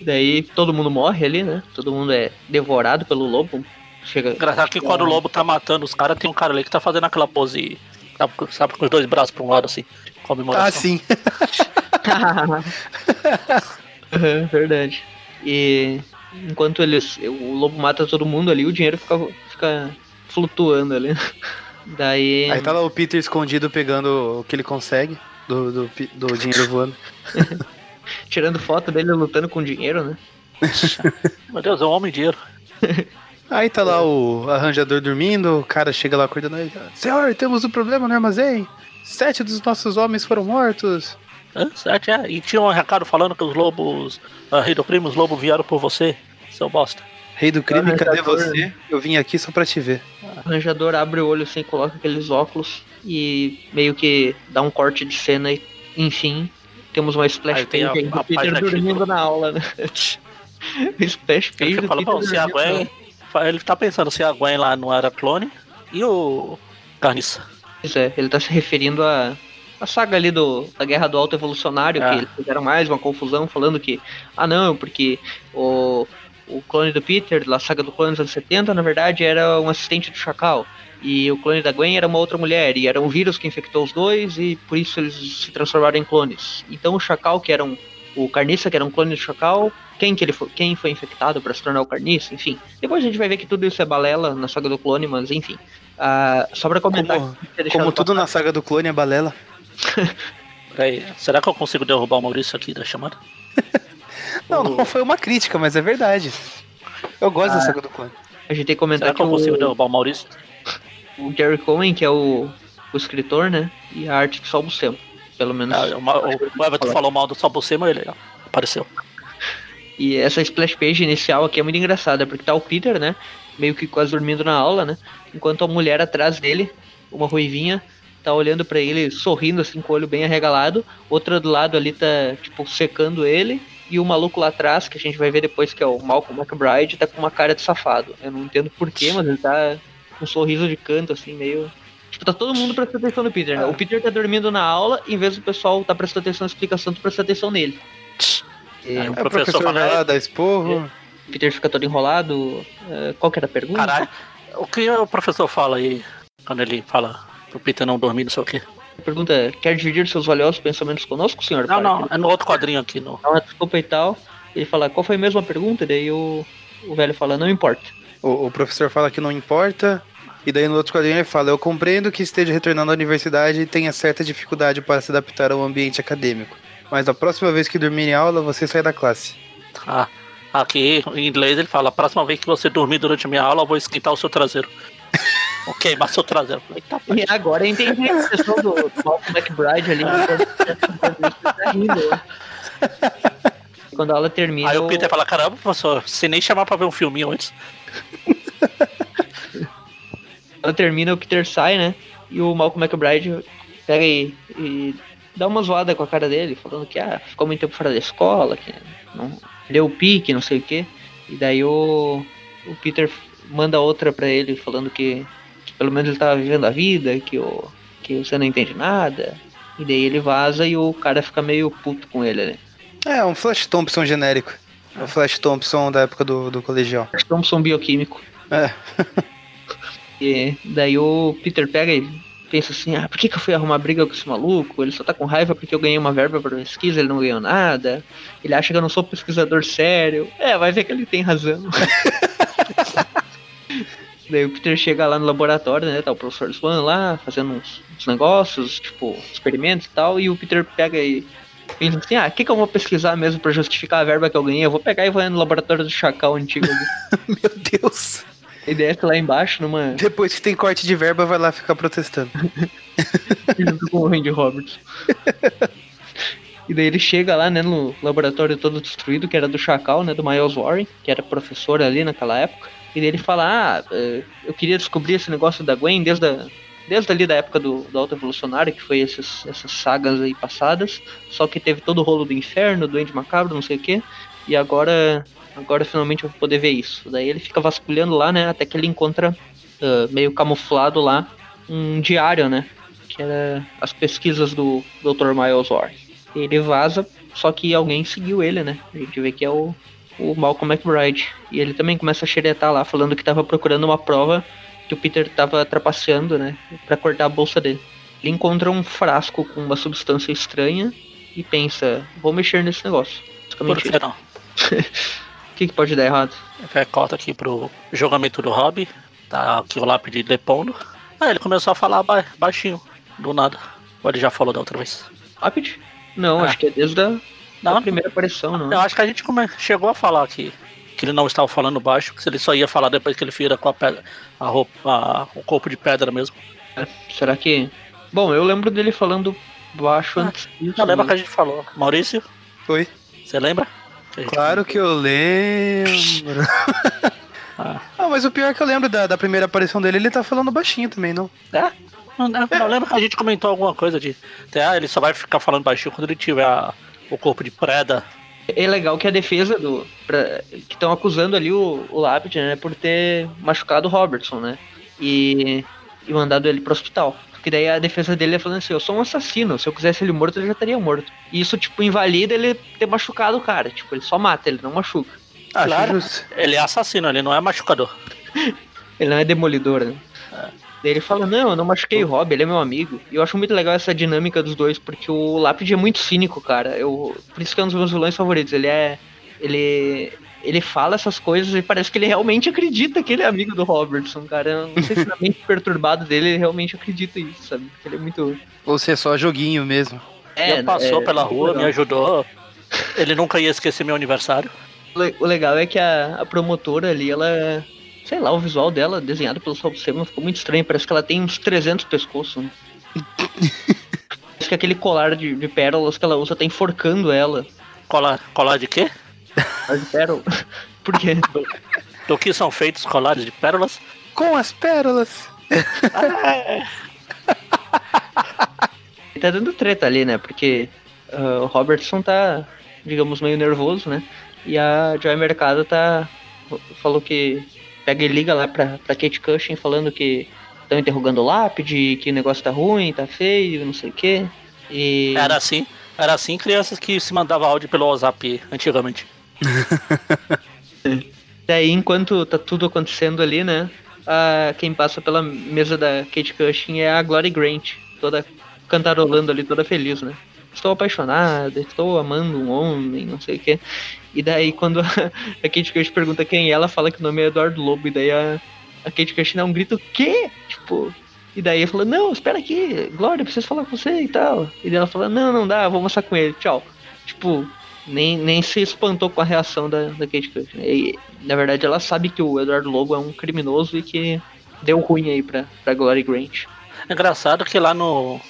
Daí todo mundo morre ali, né? Todo mundo é devorado pelo lobo. Chega. Engraçado que quando o lobo tá matando os caras, tem um cara ali que tá fazendo aquela pose. Sabe, sabe, com os dois braços pra um lado assim. Comemoração. Ah, sim. (laughs) Uhum, Verdade. E enquanto eles. O lobo mata todo mundo ali, o dinheiro fica, fica flutuando ali. (laughs) Daí. Aí tá lá o Peter escondido pegando o que ele consegue do, do, do dinheiro voando. (laughs) Tirando foto dele lutando com dinheiro, né? (laughs) Meu Deus, é um homem dinheiro. (laughs) Aí tá lá o arranjador dormindo, o cara chega lá acordando ele. Senhor, temos um problema no armazém. Sete dos nossos homens foram mortos. Hã? Sete, é. E tinha um recado falando que os lobos. A Rei do Crime, os lobos vieram por você, seu bosta. Rei do crime, cadê você? Eu vim aqui só pra te ver. O arranjador abre o olho assim, coloca aqueles óculos e meio que dá um corte de cena e, enfim, temos uma splash page aí do Peter dormindo na aula, né? (laughs) splash page Ele fala, pô, se a Gwen. Ele tá pensando se a Gwen lá não era clone. E o. Carniça. Pois é, ele tá se referindo a a saga ali do, da Guerra do Alto Evolucionário, Ah. que eles fizeram mais uma confusão falando que, ah não, porque o, o clone do Peter, da saga do clone dos anos 70, na verdade era um assistente do Chacal. E o clone da Gwen era uma outra mulher, e era um vírus que infectou os dois, e por isso eles se transformaram em clones. Então o Chacal, que era um. O Carniça, que era um clone do Chacal, quem, que ele foi, quem foi infectado para se tornar o Carniça, enfim. Depois a gente vai ver que tudo isso é balela na saga do clone, mas enfim. Ah, só pra comentar. Como, como tudo passar- na saga do clone é balela. (laughs) Peraí, será que eu consigo derrubar o Maurício aqui da chamada? (laughs) Não, não foi uma crítica, mas é verdade. Eu gosto da saga do clone. A gente tem que comentar Será que que eu consigo o, derrubar o Maurício? O Gary Cohen, que é o, o escritor, né? E a arte que só o Buscema. Pelo menos. Ah, o, Ma- o, o Everton falou mal do Salbucema, ele ó, apareceu. E essa splash page inicial aqui é muito engraçada, porque tá o Peter, né? Meio que quase dormindo na aula, né? Enquanto a mulher atrás dele, uma ruivinha, tá olhando pra ele, sorrindo assim, com o olho bem arregalado. Outra do lado ali tá, tipo, secando ele. E o maluco lá atrás, que a gente vai ver depois, que é o Malcolm McBride, tá com uma cara de safado. Eu não entendo porquê, mas ele tá um sorriso de canto, assim, meio. Tipo, tá todo mundo prestando atenção no Peter, né? O Peter tá dormindo na aula, em vez do pessoal tá prestando atenção na explicação, tu presta atenção nele. E Aí É, o professor professor fala, vai lá, "É, dá esporro. o Peter fica todo enrolado. É, qual que era a pergunta? Caralho, o que o professor fala aí quando ele fala pro Peter não dormir, não sei o quê? A pergunta é, quer dividir seus valiosos pensamentos conosco, senhor? Não, não, Parker? é no outro quadrinho aqui. No... Uma desculpa e tal. Ele fala, qual foi a mesma pergunta? Daí o, o velho fala, não importa. O, o professor fala que não importa. E daí no outro quadrinho ele fala: Eu compreendo que esteja retornando à universidade e tenha certa dificuldade para se adaptar ao ambiente acadêmico. Mas da próxima vez que dormir em aula, você sai da classe. Ah, aqui em inglês ele fala: a próxima vez que você dormir durante a minha aula, eu vou esquentar o seu traseiro. Vou queimar seu traseiro. Falei, tá, E agora eu entendi a questão do, McBride ali. enquanto (laughs) tá rindo. Quando a aula termina, Aí o Peter fala: caramba, professor, você nem chamar pra ver um filminho antes. (laughs) ela termina, o Peter sai, né? E o Malcolm McBride pega e, e dá uma zoada com a cara dele, falando que ah, ficou muito tempo fora da escola, que não deu o pique, não sei o quê. E daí o, o Peter manda outra pra ele, falando que, que pelo menos ele tava vivendo a vida, que, o, que você não entende nada. E daí ele vaza e o cara fica meio puto com ele, né? É, um Flash Thompson genérico. É o Flash Thompson da época do, do colegial. Thompson bioquímico. É. (laughs) E daí o Peter pega e pensa assim, ah, por que, que eu fui arrumar briga com esse maluco? Ele só tá com raiva porque eu ganhei uma verba pra pesquisa, ele não ganhou nada. Ele acha que eu não sou pesquisador sério. É, vai ver que ele tem razão. (laughs) daí o Peter chega lá no laboratório, né? Tá o professor Swan lá, fazendo uns, uns negócios, tipo, experimentos e tal, e o Peter pega e pensa assim, ah, o que, que eu vou pesquisar mesmo pra justificar a verba que eu ganhei? Eu vou pegar e vou no laboratório do Chacal antigo ali. (laughs) Meu Deus. E desce lá embaixo numa. Depois que tem corte de verba, vai lá ficar protestando. (laughs) junto com o Randy Roberts. e daí ele chega lá, né, no laboratório todo destruído, que era do Chacal, né, do Miles Warren, que era professor ali naquela época. E daí ele fala, ah, eh, eu queria descobrir esse negócio da Gwen desde, a, desde ali da época do, do Alto Evolucionário, que foi esses, essas sagas aí passadas. Só que teve todo o rolo do inferno, do Duende Macabro, não sei o quê. E agora, agora finalmente eu vou poder ver isso. Daí ele fica vasculhando lá, né, até que ele encontra, ah, meio camuflado lá, um diário, né, que era as pesquisas do Dr. Miles Warren. Ele vaza, só que alguém seguiu ele, né? A gente vê que é o, o Malcolm McBride. E ele também começa a xeretar lá, falando que tava procurando uma prova que o Peter tava trapaceando, né? Pra cortar a bolsa dele. Ele encontra um frasco com uma substância estranha e pensa, vou mexer nesse negócio. Por que não? o que, que pode dar errado? É, corta aqui pro julgamento do Hobby. Tá aqui o lápide depondo. Aí ele começou a falar ba- baixinho, do nada. Ou ele já falou da outra vez? Rápido? Não, Ah. acho que é desde a, da primeira aparição, não. eu acho que a gente come- chegou a falar aqui que ele não estava falando baixo, que ele só ia falar depois que ele vira com a pedra, a roupa, a- o corpo de pedra mesmo. Será que. Bom, eu lembro dele falando baixo Ah, antes disso. Não lembra né? que a gente falou. Maurício, Oi. você lembra? Que gente- Claro que eu lembro. (laughs) Ah, Ah, mas o pior é que eu lembro da, da primeira aparição dele, ele tá falando baixinho também, não? é? Não, não, não lembra que a gente comentou alguma coisa de. Ah, ele só vai ficar falando baixinho quando ele tiver a- o corpo de preda. É legal que a defesa do. pra- que estão acusando ali o, o Lápide, né? Por ter machucado o Robertson, né? E, e mandado ele pro hospital. Porque daí a defesa dele é falando assim: eu sou um assassino, se eu quisesse ele morto, ele já estaria morto. E isso, tipo, invalida ele ter machucado o cara. Tipo, ele só mata, ele não machuca. Acho Claro. justo. Ele é assassino, ele não é machucador. (laughs) Ele não é demolidor, né? Daí ele fala, não, eu não machuquei o Rob, ele é meu amigo. E eu acho muito legal essa dinâmica dos dois, porque o Lápide é muito cínico, cara. Eu, por isso que é um dos meus vilões favoritos. Ele é. Ele. Ele fala essas coisas e parece que ele realmente acredita que ele é amigo do Robertson, cara. Eu não sei se na (laughs) mente perturbada dele ele realmente acredita nisso, sabe? Porque ele é muito. Ou se é só joguinho mesmo. É, ele passou é, pela muito rua, legal. me ajudou. (laughs) Ele nunca ia esquecer meu aniversário. O legal é que a, a promotora ali, ela. Sei lá, o visual dela, desenhado pelo Salvo Seven, ficou muito estranho. Parece que ela tem uns 300 pescoços. Né? (laughs) Parece que aquele colar de, de pérolas que ela usa tá enforcando ela. Colar, colar de quê? Colar de pérola. (laughs) Por quê? Do que são feitos colares de pérolas? Com as pérolas. Ele (laughs) tá dando treta ali, né? Porque ah, o Robertson tá, digamos, meio nervoso, né? E a Joy Mercado tá. Falou que. Pega e liga lá pra, pra Kate Cushing falando que estão interrogando o lápide, que o negócio tá ruim, tá feio, não sei o quê. E. Era assim. Era assim crianças que se mandavam áudio pelo WhatsApp antigamente. (laughs) Daí, enquanto tá tudo acontecendo ali, né? A, quem passa pela mesa da Kate Cushing é a Glory Grant, toda cantarolando ali, toda feliz, né? Estou apaixonada, estou amando um homem, não sei o quê. E daí, quando (laughs) a, Kate Cushing pergunta quem é, ela fala que o nome é Eduardo Lobo. E daí a, a Kate Cushing dá um grito, quê? Tipo, e daí ele fala, não, espera aqui, Glória, preciso falar com você e tal. E ela fala, não, não dá, vou mostrar com ele, tchau. Tipo, nem, nem se espantou com a reação da, da Kate Cushing. E, na verdade, ela sabe que o Eduardo Lobo é um criminoso e que deu ruim aí pra, pra Glory Grant. É engraçado que lá no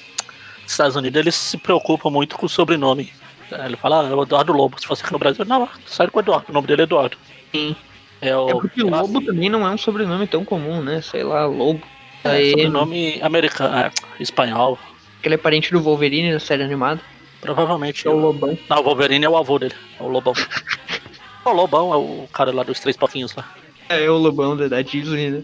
nos Estados Unidos eles se preocupam muito com o sobrenome. Ele fala, ah, é o Eduardo Lobo. Se fosse aqui no Brasil, não, sai com o Eduardo. O nome dele é Eduardo. Sim. É o É porque Lobo também não é um sobrenome tão comum, né? Sei lá, Lobo. é, Aí, sobrenome americano, é, espanhol. Ele é parente do Wolverine na série animada. Provavelmente. É o Lobão. Não, o Wolverine é o avô dele. É o Lobão. (laughs) o Lobão é o cara lá dos três pouquinhos lá. É o Lobão da, da Disney, né?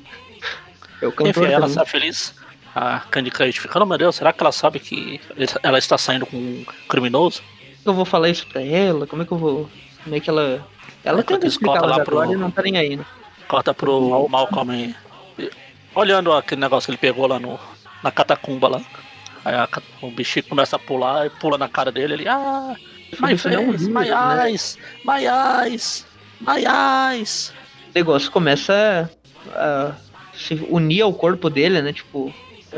É o cantor Enfim, ela está feliz. A Candy Crush fica, oh meu Deus, será que ela sabe que ela está saindo com um criminoso? Como é que eu vou falar isso pra ela? Como é que eu vou... Como é que ela... Ela Enquanto tenta explicar, lá agora pro- não tá nem aí, né? Corta pro Malcolm e- olhando aquele negócio que ele pegou lá no, na catacumba lá. Aí a o bichinho começa a pular e pula na cara dele. Ele, ah, my face, ri, my né? eyes, my eyes, my eyes. o negócio começa a se unir ao corpo dele, né? Tipo,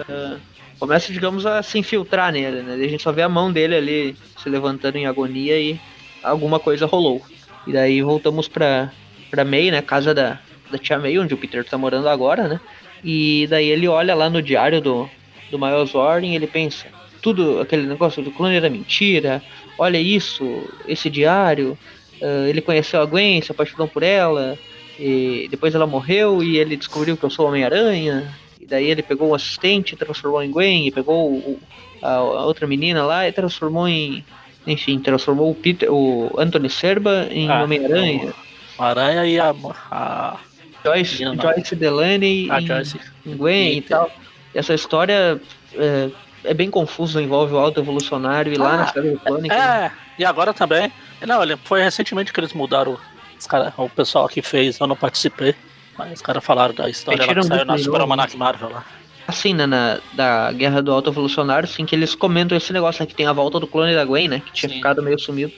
ah, começa, digamos, a se infiltrar nele, né? A gente só vê a mão dele ali se levantando em agonia e alguma coisa rolou. E daí voltamos pra, pra May, né? Casa da, da tia May, onde o Peter tá morando agora, né? E daí ele olha lá no diário do, do Miles Warren e ele pensa, tudo aquele negócio do clone era mentira, olha isso, esse diário, ah, ele conheceu a Gwen, se apaixonou por ela, e depois ela morreu e ele descobriu que eu sou Homem-Aranha. E daí ele pegou o assistente, transformou em Gwen, e pegou o- a, a outra menina lá e transformou em. Enfim, transformou o, Peter, o Anthony Serba em Ah, Homem-Aranha. o Aranha e a, a, Joyce, menina lá. Joyce Delaney a em, Joyce. em Gwen e Peter. tal. E essa história é, é bem confuso, envolve o alto evolucionário e lá Ah, na cidade do clone. É, e agora também. Não, ele foi recentemente que eles mudaram. Os cara, o pessoal que fez, eu não participei. Mas os caras falaram da história lá que saiu na Super. Almanac Marvel lá. Assim, né, na, da Guerra do Alto Evolucionário, assim, que eles comentam esse negócio, né, que tem a volta do clone da Gwen, né, que tinha Sim. ficado meio sumido.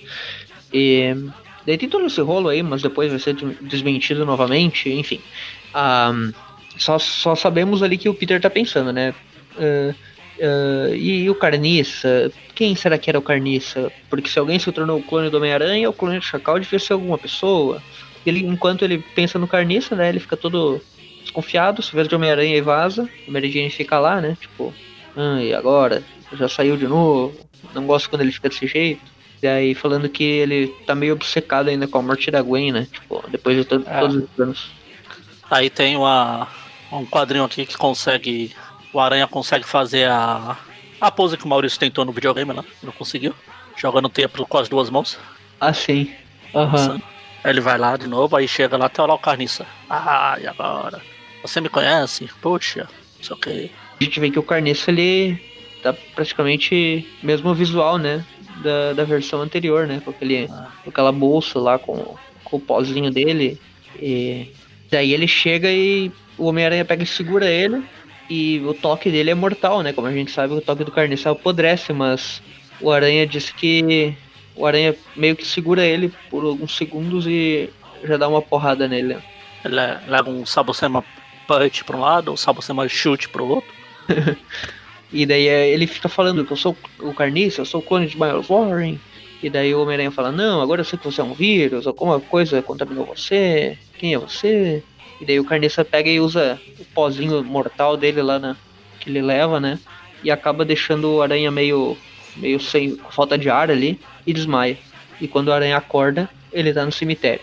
E daí tem todo esse rolo aí, mas depois vai ser des- desmentido novamente, enfim. Ah, só, só sabemos ali que o Peter tá pensando, né, ah, ah, e, e o Carniça? Quem será que era o Carniça? Porque se alguém se tornou o clone do Homem-Aranha, o clone do Chacal devia ser alguma pessoa. Ele, enquanto ele pensa no Carniça, né, ele fica todo desconfiado, se vê de Homem-Aranha e vaza. O Mary Jane fica lá, né? Tipo, ah, e agora? Já saiu de novo? Não gosto quando ele fica desse jeito. E aí falando que ele tá meio obcecado ainda com a morte da Gwen, né? Tipo, depois de É. todos os anos. Aí tem uma, um quadrinho aqui que consegue. O Aranha consegue fazer a. A pose que o Maurício tentou no videogame lá. Não conseguiu. Jogando tempo com as duas mãos. Ah, sim. Aham. Aí ele vai lá de novo, aí chega lá até lá o carniça. Ah, e agora? Você me conhece? Puxa, não sei o que. A gente vê que o Carniça, ele tá praticamente mesmo visual, né? Da, da versão anterior, né? Com, aquele, com aquela bolsa lá com, com o pozinho dele. E daí ele chega e o Homem-Aranha pega e segura ele. E o toque dele é mortal, né? Como a gente sabe, o toque do Carniça apodrece, mas o Aranha disse que o Aranha meio que segura ele por alguns segundos e já dá uma porrada nele. né? Ele le- leva um Sabocema Punch pra um lado, um Sabocema Chute pro outro. (laughs) E daí é, ele fica falando que eu sou o Carniça, eu sou o clone de Miles Warren. E daí o Homem-Aranha fala, não, agora eu sei que você é um vírus, alguma coisa contaminou você, quem é você? E daí o Carniça pega e usa o pozinho mortal dele lá na, que ele leva, né? E acaba deixando o Aranha meio, meio sem falta de ar ali e desmaia. E quando o Aranha acorda, ele tá no cemitério.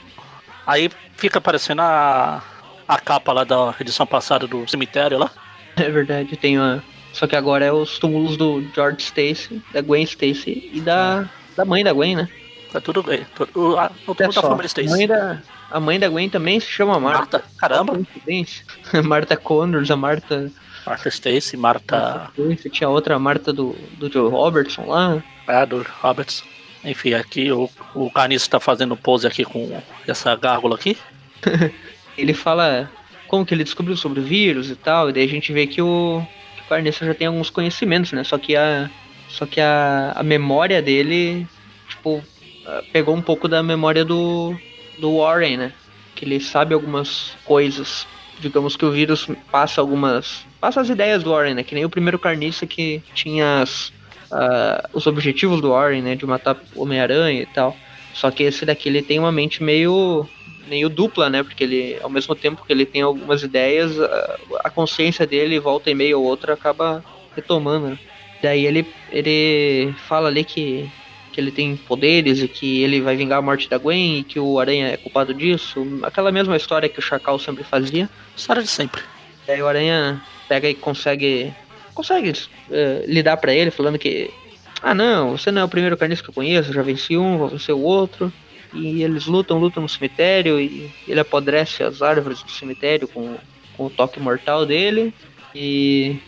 Aí fica parecendo a, a capa lá da edição passada do cemitério lá. (laughs) É verdade, tem uma. Só que agora é os túmulos do George Stacy, da Gwen Stacy e da, da mãe da Gwen, né? Tá tudo bem. O, a, o túmulo da família a Stacy. mãe da, a mãe da Gwen também se chama Marta. Marta, caramba. (laughs) Marta Connors, a Marta. Marta Stacy, Marta. Tinha outra Marta do, do Joe Robertson lá. É, do Roberts. Enfim, aqui o, o Carniça tá fazendo pose aqui com essa gárgula aqui. (laughs) Ele fala como que ele descobriu sobre o vírus e tal. E daí a gente vê que o, que o já tem alguns conhecimentos, né? Só que a, só que a, a memória dele, tipo, ah, pegou um pouco da memória do, do Warren, né? Que ele sabe algumas coisas. Digamos que o vírus passa algumas. Passa as ideias do Warren, né? Que nem o primeiro carniça que tinha as, ah, os objetivos do Warren, né? De matar o Homem-Aranha e tal. Só que esse daqui ele tem uma mente meio meio dupla, né? Porque ele, ao mesmo tempo que ele tem algumas ideias, a, a consciência dele, volta e meia ou outra, acaba retomando. Né? Daí ele, ele fala ali que, que ele tem poderes e que ele vai vingar a morte da Gwen e que o Aranha é culpado disso. Aquela mesma história que o Chacal sempre fazia. História de sempre. Daí o Aranha pega e consegue consegue eh, lidar pra ele, falando que ah não, você não é o primeiro carniça que eu conheço, já venci um, vou vencer o outro. E eles lutam, lutam no cemitério e ele apodrece as árvores do cemitério com, com o toque mortal dele. E,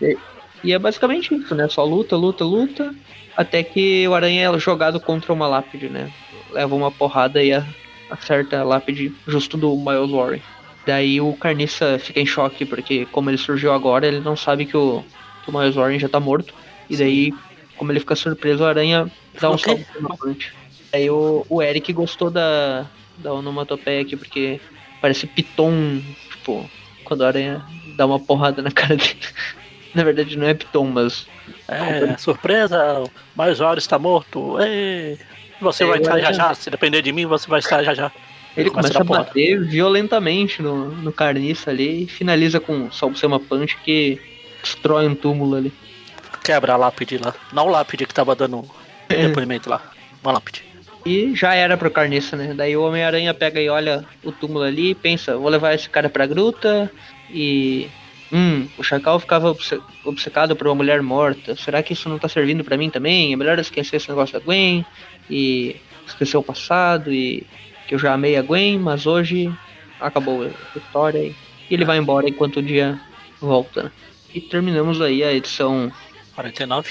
e, e é basicamente isso, né? Só luta, luta, luta. Até que o aranha é jogado contra uma lápide, né? Leva uma porrada e acerta a lápide justo do Miles Warren. Daí o Carniça fica em choque, porque como ele surgiu agora, ele não sabe que o, que o Miles Warren já tá morto. E daí, como ele fica surpreso, o aranha dá um O quê? salto na frente. Aí o, o Eric gostou da, da onomatopeia aqui, porque parece piton, tipo, quando a aranha dá uma porrada na cara dele. (laughs) Na verdade não é piton, mas É, surpresa, o Miles Warren está morto. Ei, você É, vai estar já já. Se depender de mim, você vai estar já já. Ele Começa começa a bater violentamente no, no carniça ali e finaliza com Salsema Punch que destrói um túmulo ali. Quebra a lápide lá. Não o lápide que tava dando É. depoimento lá. Uma lápide. E já era pro carniça, né? Daí o Homem-Aranha pega e olha o túmulo ali e pensa, vou levar esse cara pra gruta e. Hum, o Chacal ficava obce- obcecado por uma mulher morta. Será que isso não tá servindo pra mim também? É melhor esquecer esse negócio da Gwen e esquecer o passado e que eu já amei a Gwen, mas hoje acabou a história e ele vai embora enquanto o dia volta. né? E terminamos aí a edição 49.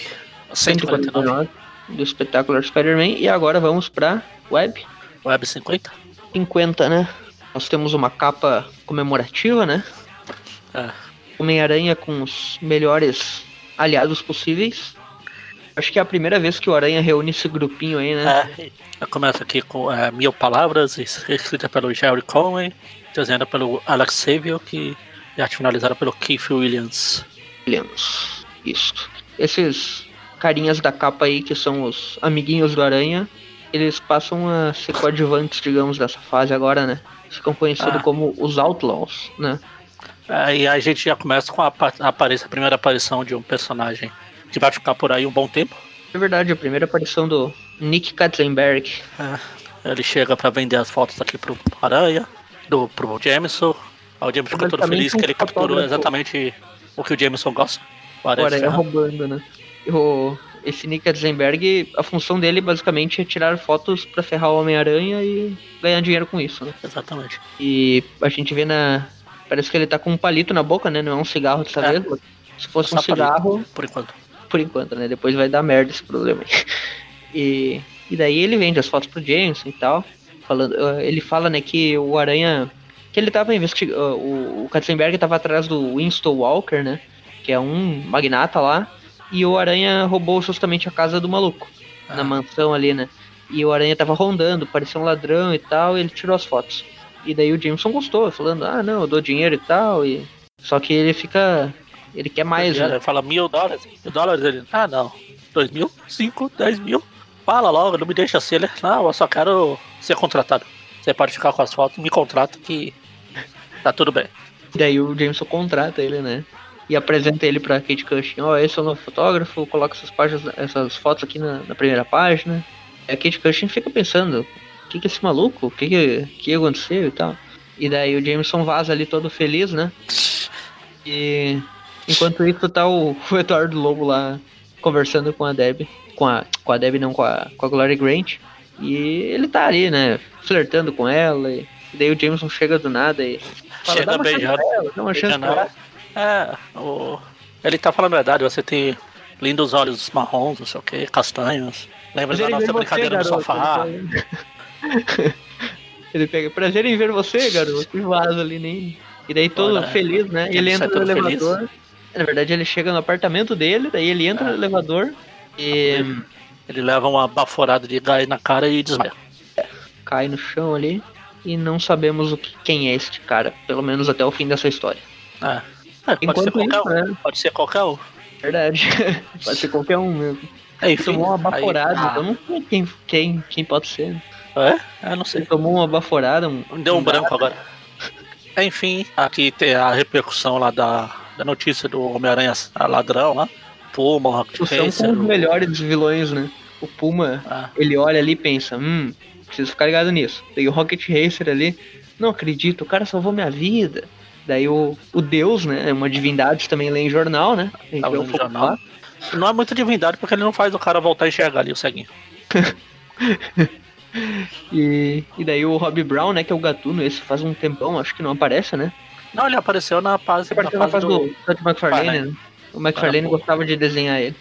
149. 149 do espetacular Spider-Man. E agora vamos pra Web Web 50. 50, né? Nós temos uma capa comemorativa, né? É. Homem-Aranha com os melhores aliados possíveis. Acho que é a primeira vez que o Aranha reúne esse grupinho aí, né? É, começa aqui com é, Mil Palavras, escrita pelo Jerry Conway, desenhada pelo Alex Savio, que e arte finalizada pelo Keith Williams. Williams. Isso. Esses carinhas da capa aí, que são os amiguinhos do Aranha, eles passam a ser coadjuvantes, digamos, dessa fase agora, né? Ficam conhecidos Ah. como os Outlaws, né? Aí a gente já começa com a, a, aparição- a primeira aparição de um personagem que vai ficar por aí um bom tempo. É verdade, a primeira aparição do Nick Katzenberg. Ele chega pra vender as fotos aqui pro Aranha, do, pro Jameson. Aí o Jameson fica todo feliz que ele capturou exatamente o que o Jameson gosta. O Aranha Aranha ferra. roubando, né? O, esse Nick Katzenberg, a função dele basicamente é tirar fotos pra ferrar o Homem-Aranha e ganhar dinheiro com isso, né? Exatamente. E a gente vê na. Parece que ele tá com um palito na boca, né? Não é um cigarro dessa É. vez. Se fosse Só um cigarro, palito, Por enquanto. Por enquanto, né? Depois vai dar merda esse problema aí. E, e daí ele vende as fotos pro Jameson e tal. Falando, ah, ele fala, né, que o Aranha. Que ele tava investigando. O, o Katzenberg tava atrás do Winston Walker, né? Que é um magnata lá. E o Aranha roubou justamente a casa do maluco. Ah. Na mansão ali, né? E o Aranha tava rondando, parecia um ladrão e tal, e ele tirou as fotos. E daí o Jameson gostou, falando, ah não, eu dou dinheiro e tal. E... Só que ele fica. Ele quer mais, né? Ele fala mil dólares. Mil dólares ele. Ah, não. Dois mil? Cinco? Dez mil? Fala logo, não me deixa assim. Ele, não, eu só quero ser contratado. Você pode ficar com as fotos, me contrata que tá tudo bem. Daí o Jameson contrata ele, né? E apresenta ele pra Kate Cushing. Ó, esse é o novo fotógrafo, coloca essas páginas, essas fotos aqui na, na primeira página. E a Kate Cushing fica pensando, o que que é esse maluco? O que que, que aconteceu e tal? E daí o Jameson vaza ali todo feliz, né? E enquanto isso tá o, (laughs) o Eduardo Lobo lá conversando com a Deb. Com a, com a Deb não, com a, com a Gloria Grant. E ele tá ali, né? Flertando com ela. E daí o Jameson chega do nada e fala, Chega dá uma chance beijando. pra ela, dá uma chance pra ela. É, o... ele tá falando a verdade, você tem lindos olhos marrons, não sei o que, castanhos. Lembra da Prazer em nossa ver você, brincadeira no garoto. sofá? (laughs) Ele pega, prazer em ver você, garoto. E vaza ali, nem. E daí todo Olha, feliz, né? ele Ele sai entra no todo feliz. Na verdade, ele chega no apartamento dele, daí ele entra no elevador e Ele leva uma baforada de gás na cara e desmaia. cai no chão ali. E não sabemos o que, quem é este cara, pelo menos até o fim dessa história. É. É, pode ser qualquer isso, um. né? Pode ser qualquer um. Verdade. (laughs) Pode ser qualquer um mesmo. É, Enfim, tomou uma aí- baforada, ah, então não sei quem, quem, quem pode ser. É? Eu não sei. Ele tomou uma baforada, um, Deu um branco agora. Enfim, aqui tem a repercussão lá da, da notícia do Homem-Aranha ladrão lá. Puma, Rocket São com Racer. os melhores vilões, né? O Puma Ah, ele olha ali e pensa, hum, preciso ficar ligado nisso. Daí o Rocket Racer ali, não acredito, o cara salvou minha vida. Daí o, o Deus, né, é uma divindade também lê em jornal, né? Tá o fogo jornal. não é muito divindade porque ele não faz o cara voltar a enxergar ali o ceguinho. (laughs) E, e daí o Rob Brown, né, que é o gatuno, esse faz um tempão, acho que não aparece, né? Não, ele apareceu na fase, Ele apareceu na fase do, do McFarlane, Farlane. né? O McFarlane gostava de desenhar ele.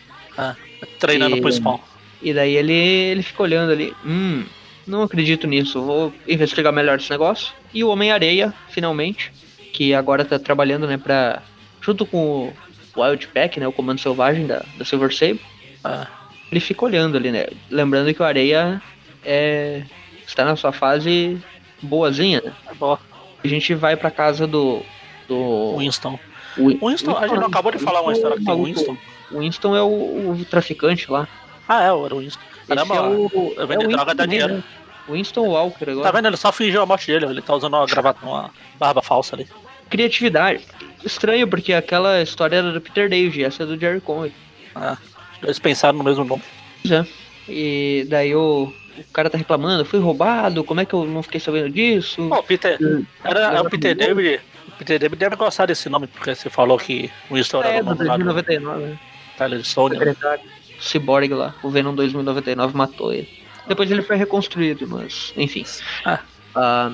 treinando E- pro spawn. E daí ele, ele fica olhando ali, hum, não acredito nisso, vou investigar melhor esse negócio. E o Homem-Areia, finalmente, que agora tá trabalhando, né, pra. junto com o Wildpack, né, o comando selvagem da, da Silver Sable, É. ele fica olhando ali, né? Lembrando que o Areia é. está na sua fase boazinha, né? Ó, A gente vai pra casa do. do. Winston. Win- Winston, a gente não acabou de falar uma história o Winston. Winston é o, o traficante lá. Ah, é, era o Winston. Caramba, é o, eu vendo é droga Winston dá dinheiro. né? Winston Walker agora. Tá vendo? Ele só fingiu a morte dele. Ele tá usando uma gravata, uma barba falsa ali. Criatividade. Estranho, porque aquela história era do Peter David, essa é do Jerry Conway. Ah, eles pensaram no mesmo nome. Pois é. E daí o, o cara tá reclamando, fui roubado, como é que eu não fiquei sabendo disso? O Peter. Era, Leva é o Peter David. O Peter David deve gostar desse nome, porque você falou que o Winston é, era o do nome lá do 2099, né? Tyler Stone. né? Cyborg lá, o Venom 2099 matou ele. Depois ele foi reconstruído, mas enfim. Ah. Ah,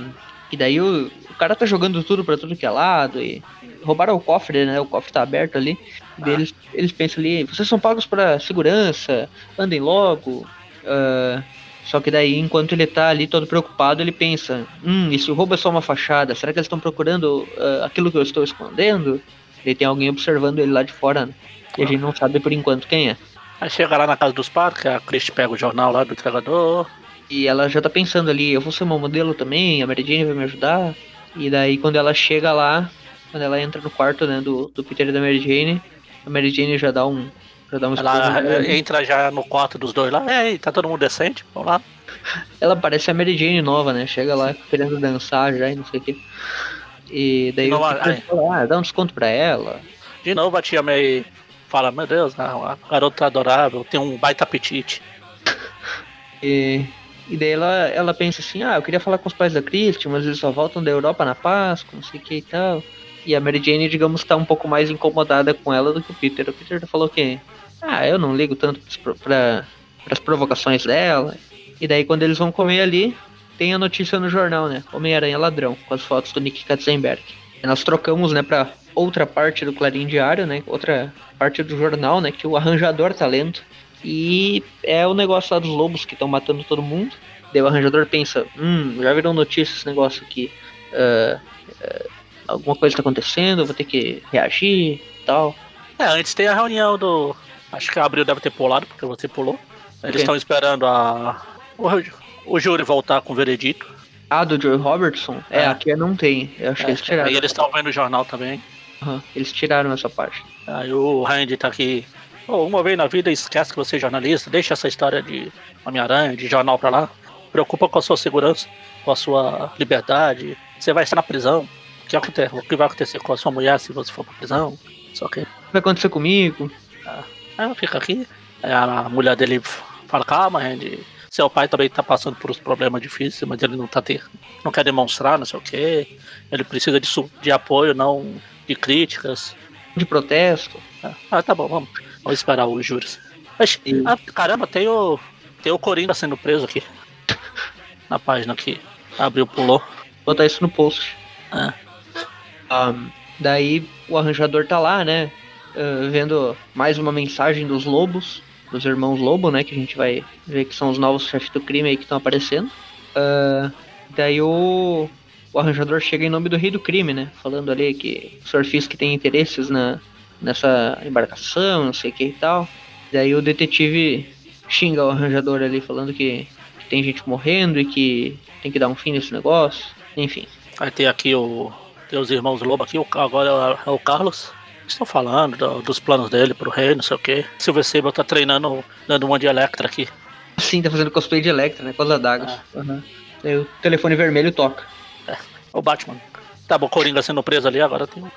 e daí o, o cara tá jogando tudo pra tudo que é lado e roubaram o cofre, né? O cofre tá aberto ali. Ah. Eles, eles pensam ali, vocês são pagos pra segurança, andem logo. Uh, só que daí, enquanto ele tá ali todo preocupado, ele pensa: hum, esse roubo é só uma fachada? Será que eles estão procurando uh, aquilo que eu estou escondendo? E tem alguém observando ele lá de fora, né? E a gente não sabe por enquanto quem é. Aí chega lá na casa dos pais, a Chris pega o jornal lá do entregador. E ela já tá pensando ali, eu vou ser uma modelo também, a Mary Jane vai me ajudar. E daí quando ela chega lá, quando ela entra no quarto né, do, do Peter e da Mary Jane, a Mary Jane já dá um. Já dá um ela entra já no quarto dos dois lá, ei, tá todo mundo decente? Vamos lá. Ela parece a Mary Jane nova, né? Chega lá querendo dançar já e não sei o que. E daí novo, fala, ah, dá um desconto pra ela. De novo a tia May fala, meu Deus, a garota adorável, tem um baita apetite. (laughs) E, e daí ela, ela pensa assim, ah, eu queria falar com os pais da Christie, mas eles só voltam da Europa na Páscoa, não sei o que e tal. E a Mary Jane, digamos, tá um pouco mais incomodada com ela do que o Peter. O Peter falou que, ah, eu não ligo tanto para as provocações dela. E daí quando eles vão comer ali, tem a notícia no jornal, né? Homem-Aranha ladrão, com as fotos do Nick Katzenberg. E nós trocamos, né, pra outra parte do Clarim Diário, né? Outra parte do jornal, né? Que o arranjador tá lendo. E é o negócio lá dos lobos que estão matando todo mundo. Daí o arranjador pensa, hum, já virou notícia esse negócio aqui. Uh, uh, alguma coisa tá acontecendo, vou ter que reagir e tal. É, antes tem a reunião do. Acho que a Abril deve ter pulado, porque você pulou. Eles estão esperando a. O, o júri voltar com o veredito. Ah, do Joe Robertson? É, é aqui não tem. Eu acho é, que eles tiraram. Aí eles estão vendo o jornal também. Uhum, eles tiraram essa parte. Aí o Randy tá aqui. Oh, uma vez na vida esquece que você é jornalista, deixa essa história de Homem-Aranha, de jornal pra lá. Preocupa com a sua segurança, com a sua liberdade. Você vai estar na prisão. O que, acontece? O que vai acontecer com a sua mulher se você for pra prisão? Só que. O que vai acontecer comigo? Ah, fica aqui. Aí a mulher dele fala, calma, Randy. Seu pai também tá passando por uns problemas difíceis, mas ele não tá ter, não quer demonstrar, não sei o que. Ele precisa de, de apoio, não de críticas. De protesto. Ah, ah, tá bom, vamos. Vamos esperar os juros. Mas, ah, caramba, tem o. Tem o Coringa sendo preso aqui. (laughs) Na página que abriu, pulou. Vou botar isso no post. Ah. Um, daí o arranjador tá lá, né? Uh, vendo mais uma mensagem dos lobos, dos irmãos Lobo, né? Que a gente vai ver que são os novos chefes do crime aí que estão aparecendo. Uh, daí o, o arranjador chega em nome do rei do crime, né? Falando ali que o Sr. Fisk tem interesses na, nessa embarcação, não sei o que e tal. Daí o detetive xinga o arranjador ali, falando que, que, tem gente morrendo e que tem que dar um fim nesse negócio. Enfim. Aí tem aqui o. Tem os irmãos Lobo aqui, o, agora é o Carlos. Estão falando do, dos planos dele pro rei, não sei o que. Silver Sable tá treinando, dando uma de Electra aqui. Sim, tá fazendo cosplay de Electra, né? Com as adagas. Ah. Uhum. Aí o telefone vermelho toca. É, o Batman. Tá bom, Coringa sendo preso ali, agora tem o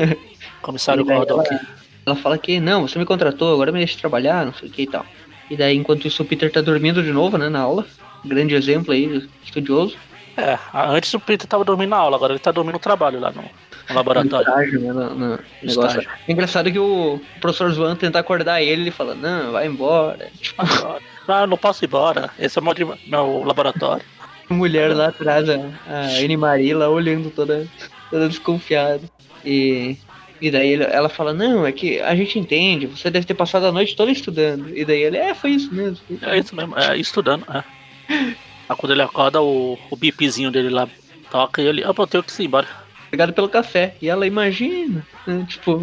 (laughs) comissário Gordon aqui. Ela fala que, não, você me contratou, agora me deixa trabalhar, não sei o que e tal. E daí, enquanto isso, o Peter tá dormindo de novo, né, na aula. Grande exemplo aí, estudioso. É, antes o Peter tava dormindo na aula, agora ele tá dormindo no trabalho lá no, no laboratório. Estágio, né, no, no negócio. É engraçado que o professor Swan tenta acordar ele, ele fala, não, vai embora. (laughs) Tipo... Ah, não posso ir embora, esse é o meu, meu laboratório mulher lá atrás, a, a Anne Marie lá olhando toda, toda desconfiada. E, e daí ele, ela fala, não, é que a gente entende, você deve ter passado a noite toda estudando. E daí ele, é, foi isso mesmo. É isso mesmo, é estudando, é. (laughs) Aí quando ele acorda, o, o bipzinho dele lá toca e ele, ah, eu tenho que ir embora. Obrigado pelo café. E ela imagina, né, tipo.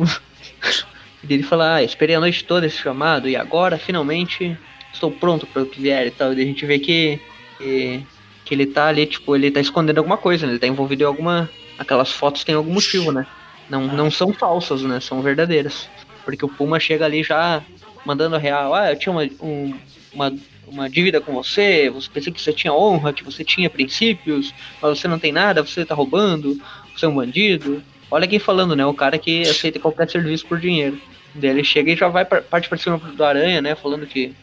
e (laughs) ele fala, ah, esperei a noite toda esse chamado e agora finalmente estou pronto para o que vier e tal. E a gente vê que, que que ele tá ali, tipo, ele tá escondendo alguma coisa, né? Ele tá envolvido em alguma. Aquelas fotos têm algum motivo, né? Não, não são falsas, né? São verdadeiras. Porque o Puma chega ali já mandando real. Ah, eu tinha uma, um, uma, uma dívida com você, você pensei que você tinha honra, que você tinha princípios, mas você não tem nada, você tá roubando, é um bandido. Olha quem falando, né? O cara que aceita qualquer serviço por dinheiro. Daí ele chega e já vai parte pra cima do Aranha, né? Falando que.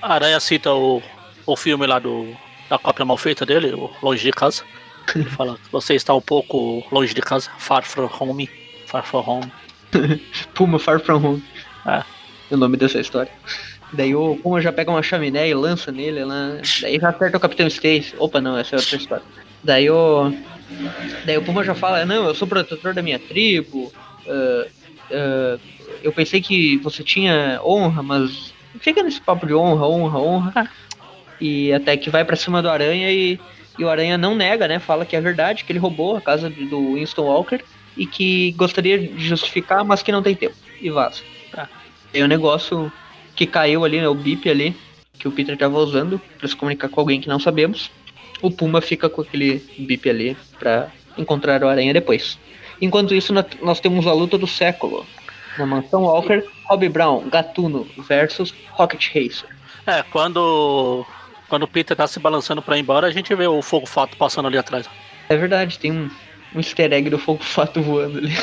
A Aranha cita o, o filme lá do a cópia mal feita dele, longe de casa. Ele fala você está um pouco longe de casa, far from home, far from home. (laughs) Puma, far from home. É. O nome dessa história. Daí o Puma já pega uma chaminé e lança nele, lá. daí já acerta o Capitão Stacy. Opa, não, essa é outra história. Daí o, Daí o Puma já fala, não, eu sou protetor da minha tribo. Uh, uh, eu pensei que você tinha honra, mas fica nesse papo de honra, honra, honra. E até que vai para cima do Aranha e, e, o Aranha não nega, né? Fala que é verdade, que ele roubou a casa do Winston Walker e que gostaria de justificar, mas que não tem tempo. E vaza. Tá. Tem o um negócio que caiu ali, né? O bip ali, que o Peter tava usando para se comunicar com alguém que não sabemos. O Puma fica com aquele bip ali para encontrar o Aranha depois. Enquanto isso, nós temos a luta do século. Na mansão Walker, Robbie Brown, Gatuno versus Rocket Racer. É, quando, quando o Peter tá se balançando pra ir embora, a gente vê o Fogo Fato passando ali atrás. É verdade, tem um, um easter egg do Fogo Fato voando ali.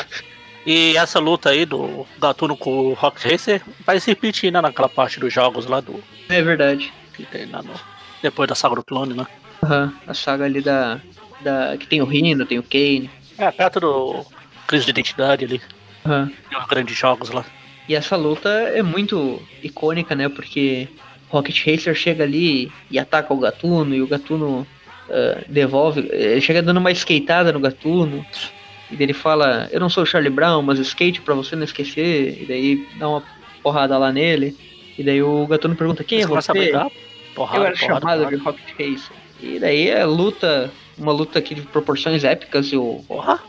E essa luta aí do Gatuno com o Rocket Racer vai se repetir né, naquela parte dos jogos lá do. É verdade. Que tem lá no, depois da saga do clone, né? Uhum, a saga ali da, da. Que tem o Rino, tem o Kane. É, perto do Crise de Identidade ali. Uhum. Tem os grandes jogos lá. E essa luta é muito icônica, né? Porque Rocket Racer chega ali e ataca o Gatuno, e o Gatuno uh, devolve. Ele chega dando uma skateada no Gatuno. E ele fala: Eu não sou o Charlie Brown, mas skate pra você não esquecer. E daí dá uma porrada lá nele. E daí o Gatuno pergunta: Quem é você? Porrada, Eu era porrada, chamado porrada. de Rocket Racer. E daí é luta, uma luta aqui de proporções épicas. E o, Porra!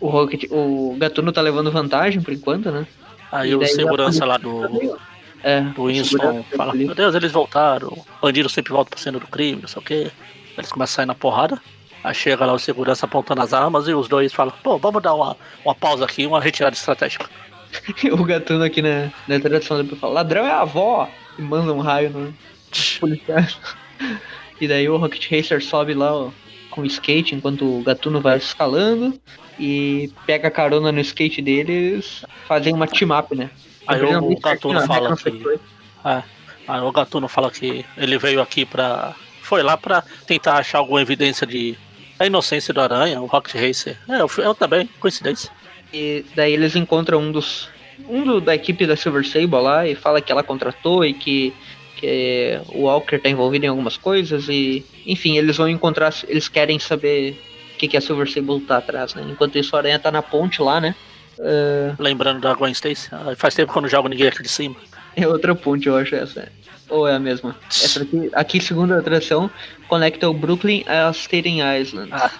o, Rocket, o Gatuno tá levando vantagem por enquanto, né? Aí E o segurança lá do, É, do Winston fala. Meu Deus, eles voltaram. Bandido sempre volta pra cena do crime, não sei o quê. Eles começam a sair na porrada. Aí chega lá o segurança apontando as armas e os dois falam: Pô, vamos dar uma, uma pausa aqui, uma retirada estratégica. (laughs) o Gatuno aqui na, na tradução depois fala, ladrão é a avó! E manda um raio no (laughs) policial. E daí o Rocket Racer sobe lá ó, com o skate enquanto o Gatuno vai escalando e pega carona no skate deles, fazem uma team up, né? Aí o certinho Gatuno a fala regra que. É, aí o Gatuno fala que ele veio aqui pra. Foi lá pra tentar achar alguma evidência de. A inocência do Aranha, o Rocket Racer. É, eu, eu também, coincidência. E daí eles encontram um dos. Um do, da equipe da Silver Sable lá e fala que ela contratou e que, que o Walker tá envolvido em algumas coisas e. Enfim, eles vão encontrar. Eles querem saber o que, que a Silver Sable tá atrás, né? Enquanto isso, o Aranha tá na ponte lá, né? Ah, Lembrando da Gwen Stacy. Ah, faz tempo que eu não jogo ninguém aqui de cima. é outra ponte, eu acho essa. Ou é a mesma? Essa aqui, aqui segundo a tradução, conecta o Brooklyn a Staten Island. Ah,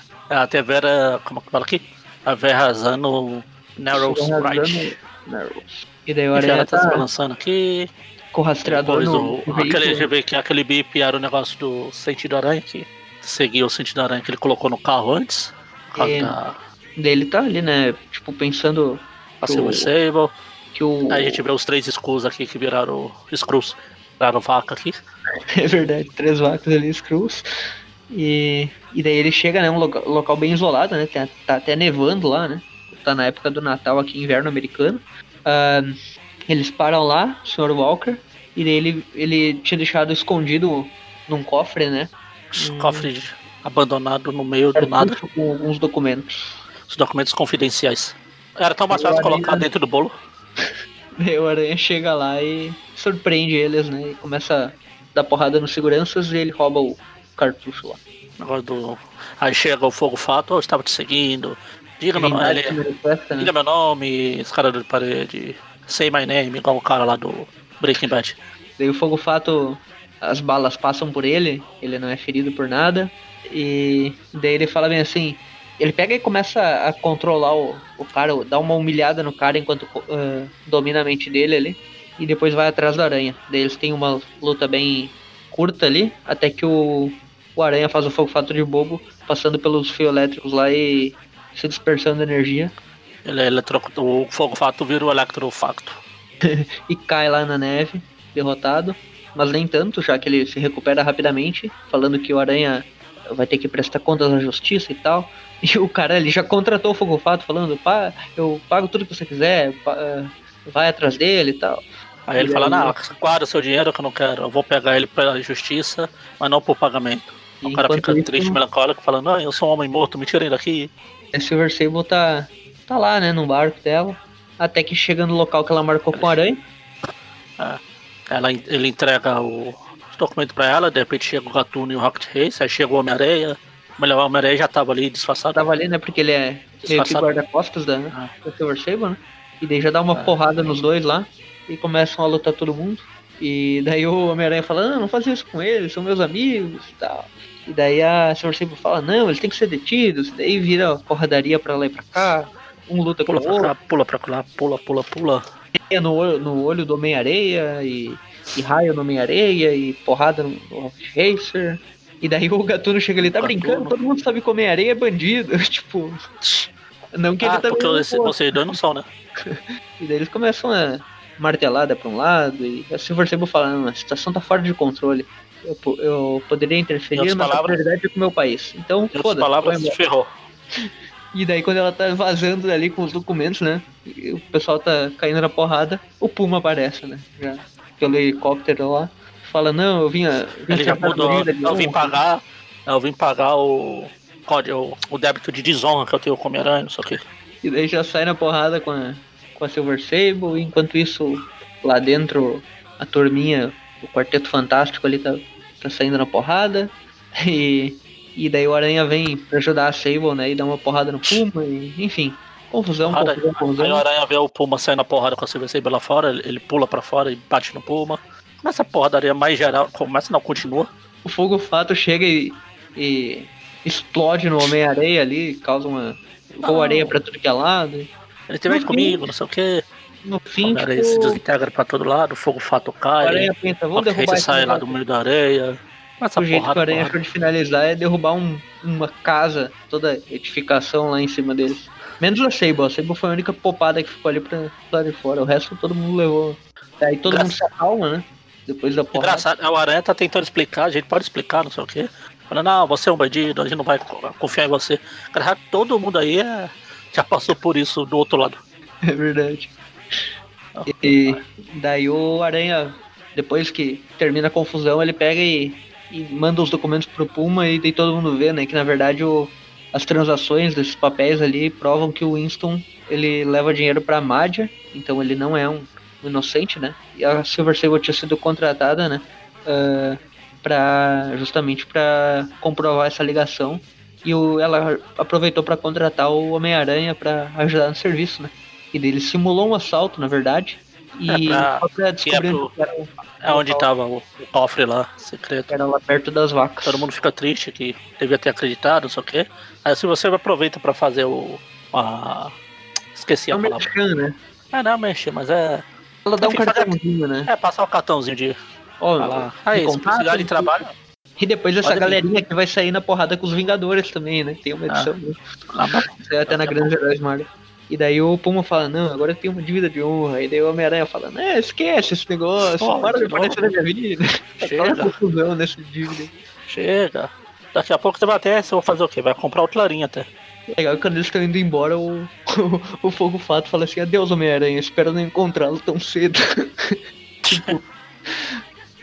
até a Vera. Como que fala aqui? A Vera Zano Narrows Right. Narrows. E daí o Aranha ela tá se tá balançando aqui. Com o rastreador Depois no, o, no aquele, que aquele bip era o negócio do sentido aranha que seguia o sentido aranha que ele colocou no carro antes. É. da ele tá ali, né? Tipo, pensando Silver o, Sable. que o. Aí a gente vê os três Skrulls aqui que viraram Skrulls. Viraram vaca aqui. (laughs) É verdade, três vacas ali, Screws. E, e daí ele chega, né? Um local, local bem isolado, né? Tá, tá até nevando lá, né? Tá na época do Natal aqui, inverno americano. Ah, eles param lá, o Sr. Walker. E daí ele, ele tinha deixado escondido num cofre, né? Os Hum. cofres abandonados no meio do nada. Com alguns documentos. Os documentos confidenciais. Era tão mais fácil colocar dentro do bolo. (laughs) Daí o Aranha chega lá e surpreende eles, né? E começa a dar porrada nos seguranças e ele rouba o cartucho lá. Negócio do... Aí chega o fogo fato, eu estava te seguindo. Diga meu. Ele né? Diga meu nome, escada de parede. Say my name, igual o cara lá do Breaking Bad. Daí o fogo fato, as balas passam por ele, ele não é ferido por nada. E daí ele fala bem assim. Ele pega e começa a controlar o, o cara, dá uma humilhada no cara enquanto ah, domina a mente dele ali. E depois vai atrás do aranha. Daí eles têm uma luta bem curta ali, até que o, o aranha faz o fogo fato de bobo, passando pelos fios elétricos lá e se dispersando energia. Ele é eletro... O fogo fato vira o electrofacto. (laughs) e cai lá na neve, derrotado. Mas nem tanto, já que ele se recupera rapidamente, falando que o Aranha vai ter que prestar contas à justiça e tal. (laughs) E o cara ele já contratou o Fogo Fato, falando: Pá, eu pago tudo que você quiser, vai atrás dele e tal. Aí ele E fala, aí- não, guarda o seu dinheiro que eu não quero. Eu vou pegar ele pela justiça, mas não por pagamento. E o cara fica isso- triste, melancólico, falando, não, eu sou um homem morto, me tirem daqui. A Silver Sable tá, tá lá, né, no barco dela. Até que chega no local que ela marcou com o Aranha. Ela, ele entrega o, os documentos pra ela, de repente chega o Gatuno e o Rocket Race, aí chega o Homem-Areia, Melhor, o Homem-Aranha já tava ali disfarçado. Tava ali, né? Porque ele é guarda-costas da, Ah. da Silver né? E daí já dá uma Ah. porrada nos dois lá. E começam a lutar todo mundo. E daí o Homem-Aranha fala, não, não faz isso com eles, são meus amigos e tal. E daí a Silver Sable fala, não, eles têm que ser detidos. E daí vira porradaria pra lá e pra cá. Um luta com Pula o pra outro. cá, pula pra lá, pula, pula, pula. No olho, no olho do Homem-Areia e, e raio no Homem-Areia e porrada no, Racer. E daí o Gatuno chega ali, tá Gatuno. brincando, todo mundo sabe que o Homem-Areia é bandido. (laughs) tipo, não que Ah, ele também porque esse- vocês dois não são, né? (laughs) E daí eles começam a martelada pra um lado e a Silver Sable fala, não, a situação tá fora de controle. Eu, eu poderia interferir, mas a palavras- prioridade é com o meu país. Então, foda-se. palavras, se ferrou. (laughs) E daí quando ela tá vazando ali com os documentos, né? E o pessoal tá caindo na porrada, o Puma aparece, né? Já pelo helicóptero lá. Fala, não, eu vim a. vim Ele já mudou. Eu vim honra." pagar. Eu vim pagar o. código- O débito de desonra que eu tenho com o Homem-Aranha, não sei o quê. E daí já sai na porrada com a, com a Silver Sable, enquanto isso, lá dentro, a turminha, o Quarteto Fantástico ali tá, tá saindo na porrada. (laughs) E, e daí o Aranha vem pra ajudar a Sable, né? E dá uma porrada no Puma, e, enfim. Confusão, confusão, Aí o. Aranha vê o Puma saindo na porrada com a Sable lá fora, ele, pula pra fora e bate no Puma. Começa a porradaria mais geral. Começa não, continua. O Fogo Fato chega e, e explode no Homem-Areia ali, causa uma. Não. areia pra tudo que é lado. Ele te vem No comigo, não sei o quê. No O fim, Homem-Aranha se tipo, desintegra pra todo lado, o fogo fato o cai. Aranha pensa, O vamos derrubar sai lá do meio da areia. Começa O jeito que o porrada, Aranha porrada. achou de finalizar é derrubar um- uma casa, toda edificação lá em cima deles. Menos a Sable, a Sable foi a única popada que ficou ali pra lá de fora, o resto todo mundo levou. Aí todo mundo se acalma, né? Depois da porrada. Engraçado, o Aranha tá tentando explicar, a gente pode explicar, não sei o quê. Falando, não, você é um bandido, a gente não vai co- confiar em você. Cara, já todo mundo aí é- já passou por isso do outro lado. (laughs) É verdade. E daí o Aranha, depois que termina a confusão, ele pega e, e manda os documentos pro Puma e daí todo mundo vê, né? Que na verdade o, as transações desses papéis ali provam que o Winston ele leva dinheiro pra Madja, então ele não é um, um inocente, né? E a Silver Sable tinha sido contratada, né? ah, pra, justamente para comprovar essa ligação. E o, ela aproveitou para contratar o Homem-Aranha para ajudar no serviço, né? E ele simulou um assalto, na verdade. E É pra- só pra descobrir pro- que era, É onde tava o, o cofre lá, secreto. era lá perto das vacas. Todo mundo fica triste que devia ter acreditado, não sei o quê. Aí se você aproveita pra fazer o. A... Esqueci é a um palavra. merchan, né? É, não, mexer, mas é. Ela dá um Enfim, cartãozinho, né? É passar o cartãozinho de. Ó, falar. Aí, se contato, precisar de trabalho. E depois essa Pode vir. galerinha que vai sair na porrada com os Vingadores também, né? Tem uma Ah. edição. né? lá pra- Isso é até na Grande Heróis Marvel. E daí o Puma fala, não, agora eu tenho uma dívida de honra. E daí o Homem-Aranha fala, né, esquece esse negócio, Pô, para de aparecer na minha vida. Aquela (laughs) Chega, confusão nessa dívida. chega. Daqui a pouco você vai até. Você vai fazer o quê? Vai comprar outro larinha até. Legal que quando eles estão indo embora, o, o, (laughs) o Fogo Fato fala assim, adeus Homem-Aranha, espero não encontrá-lo tão cedo. (laughs) tipo,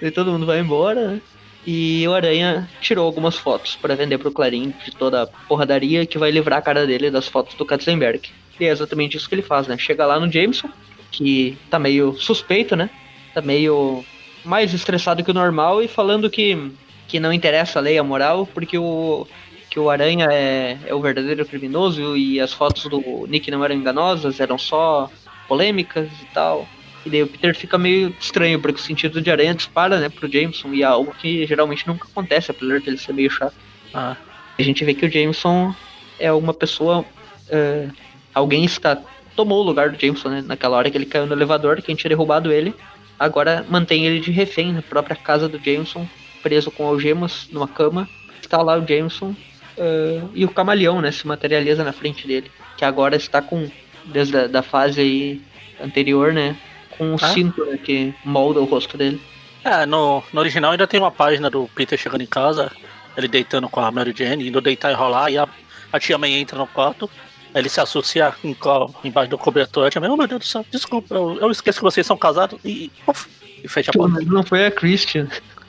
daí todo mundo vai embora, né? E o Aranha tirou algumas fotos para vender pro Clarim de toda a porradaria que vai livrar a cara dele das fotos do Katzenberg. E é exatamente isso que ele faz, né? Chega lá no Jameson, que tá meio suspeito, né? Tá meio mais estressado que o normal e falando que, que não interessa a lei, a moral, porque o, que o Aranha é, é o verdadeiro criminoso e as fotos do Nick não eram enganosas, eram só polêmicas e tal. E daí o Peter fica meio estranho, porque o sentido de aranha dispara, né, pro Jameson, e é algo que geralmente nunca acontece, apesar de ele ser meio chato. Ah, A gente vê que o Jameson é uma pessoa. é, alguém está. tomou o lugar do Jameson, né? Naquela hora que ele caiu no elevador, quem tinha derrubado ele. Agora mantém ele de refém na própria casa do Jameson, preso com algemas numa cama. Está lá o Jameson é, e o camaleão, né? Se materializa na frente dele. Que agora está com. Desde a da fase aí anterior, né? Com um Ah. cinto né, que molda o rosto dele. É, no, no original ainda tem uma página do Peter chegando em casa, ele deitando com a Mary Jane, indo deitar e rolar, e a, a tia May entra no quarto, ele se associa em, embaixo do cobertor, a May, oh meu Deus do céu, desculpa, eu, eu esqueço que vocês são casados, e, uf, e fecha a porta. não foi a Christian.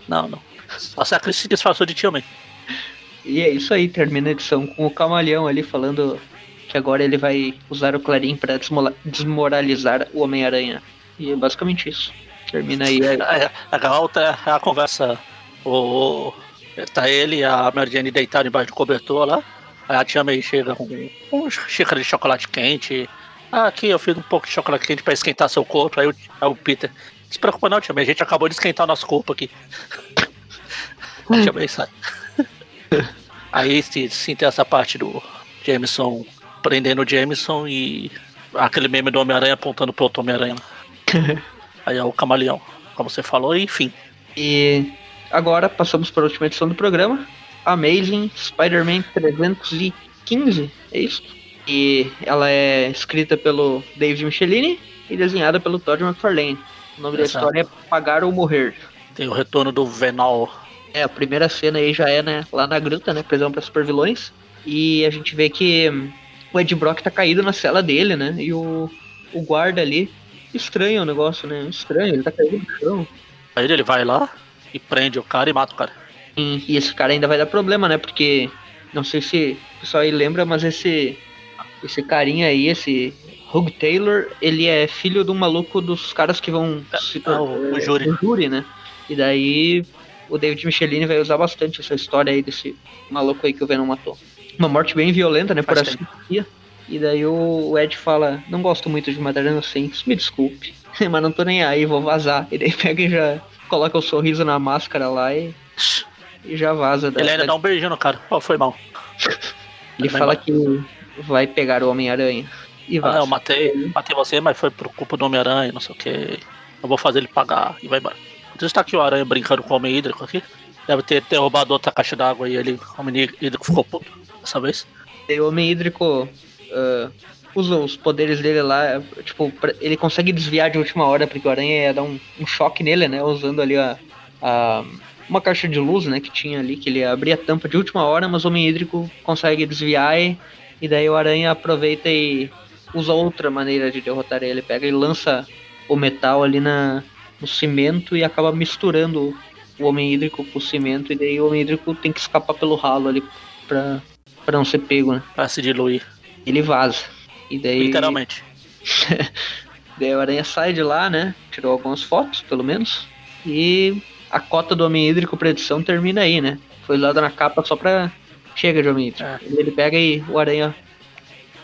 Não, não. Só a Cris se disfarçou de tia May. E é isso aí, termina a edição com o Camaleão ali falando que agora ele vai usar o Clarim pra desmola- desmoralizar o Homem-Aranha. E é basicamente isso. Termina aí. a- (laughs) É, a outra é a conversa. O, Tá ele e a Mary Jane deitaram embaixo do cobertor lá. Aí a tia May chega com um xícara de chocolate quente. Ah, aqui eu fiz um pouco de chocolate quente pra esquentar seu corpo. Aí o, aí o Peter, não se preocupa não, tia May, a gente acabou de esquentar o nosso corpo aqui. (laughs) a tia May sai. (laughs) Aí sim, sim tem essa parte do Jameson prendendo o Jameson e aquele meme do Homem-Aranha apontando pro outro Homem-Aranha. (laughs) Aí é o camaleão, como você falou, e enfim. E agora passamos para a última edição do programa. Amazing Spider-Man 315, é isso? E ela é escrita pelo David Michelini e desenhada pelo Todd McFarlane. O nome Exato. da história é Pagar ou Morrer. Tem o retorno do Venal. É, a primeira cena aí já é, né, lá na gruta, né, prisão para super vilões. E a gente vê que hum, o Ed Brock tá caído na cela dele, né, e o, o guarda ali, estranho o negócio, né, estranho, ele tá caído no chão. Aí ele vai lá e prende o cara e mata o cara. E, esse cara ainda vai dar problema, né, porque, não sei se o pessoal aí lembra, mas esse, esse carinha aí, esse Hug Taylor, ele é filho de um maluco dos caras que vão se é, o- o júri. o júri, né? E daí o David Michelini vai usar bastante essa história aí desse maluco aí que o Venom matou. Uma morte bem violenta, né? Por Faz assim E daí o, Ed fala, não gosto muito de matar inocentes, me desculpe. (laughs) Mas não tô nem aí, vou vazar. E daí pega e já coloca o sorriso na máscara lá e, e já vaza. Da, Ele ainda da- dá um beijinho no cara. Ó, foi mal. Ele fala embora. que vai pegar o Homem-Aranha. E Ah, vaza. eu matei, matei você, mas foi por culpa do Homem-Aranha, não sei o que. Eu vou fazer ele pagar e vai embora. Então está aqui o Aranha brincando com o Homem Hídrico aqui. Deve ter derrubado outra caixa d'água e ele, o Homem Hídrico ficou puto dessa vez. O Homem Hídrico ah, usa os poderes dele lá, tipo, pra- ele consegue desviar de última hora, porque o Aranha ia dar um, um choque nele, né? Usando ali a, a- uma caixa de luz, né? Que tinha ali, que ele abria a tampa de última hora, mas o Homem Hídrico consegue desviar e, e daí o Aranha aproveita e usa outra maneira de derrotar ele. Pega e lança o metal ali na, no cimento e acaba misturando o Homem Hídrico com o cimento, e daí o Homem Hídrico tem que escapar pelo ralo ali pra, pra não ser pego, né? Pra se diluir. ele vaza. E daí, Literalmente. (laughs) daí o Aranha sai de lá, né? Tirou algumas fotos, pelo menos. E a cota do Homem Hídrico pra edição termina aí, né? Foi usada na capa só pra. Chega de Homem Hídrico. É. Ele pega e o Aranha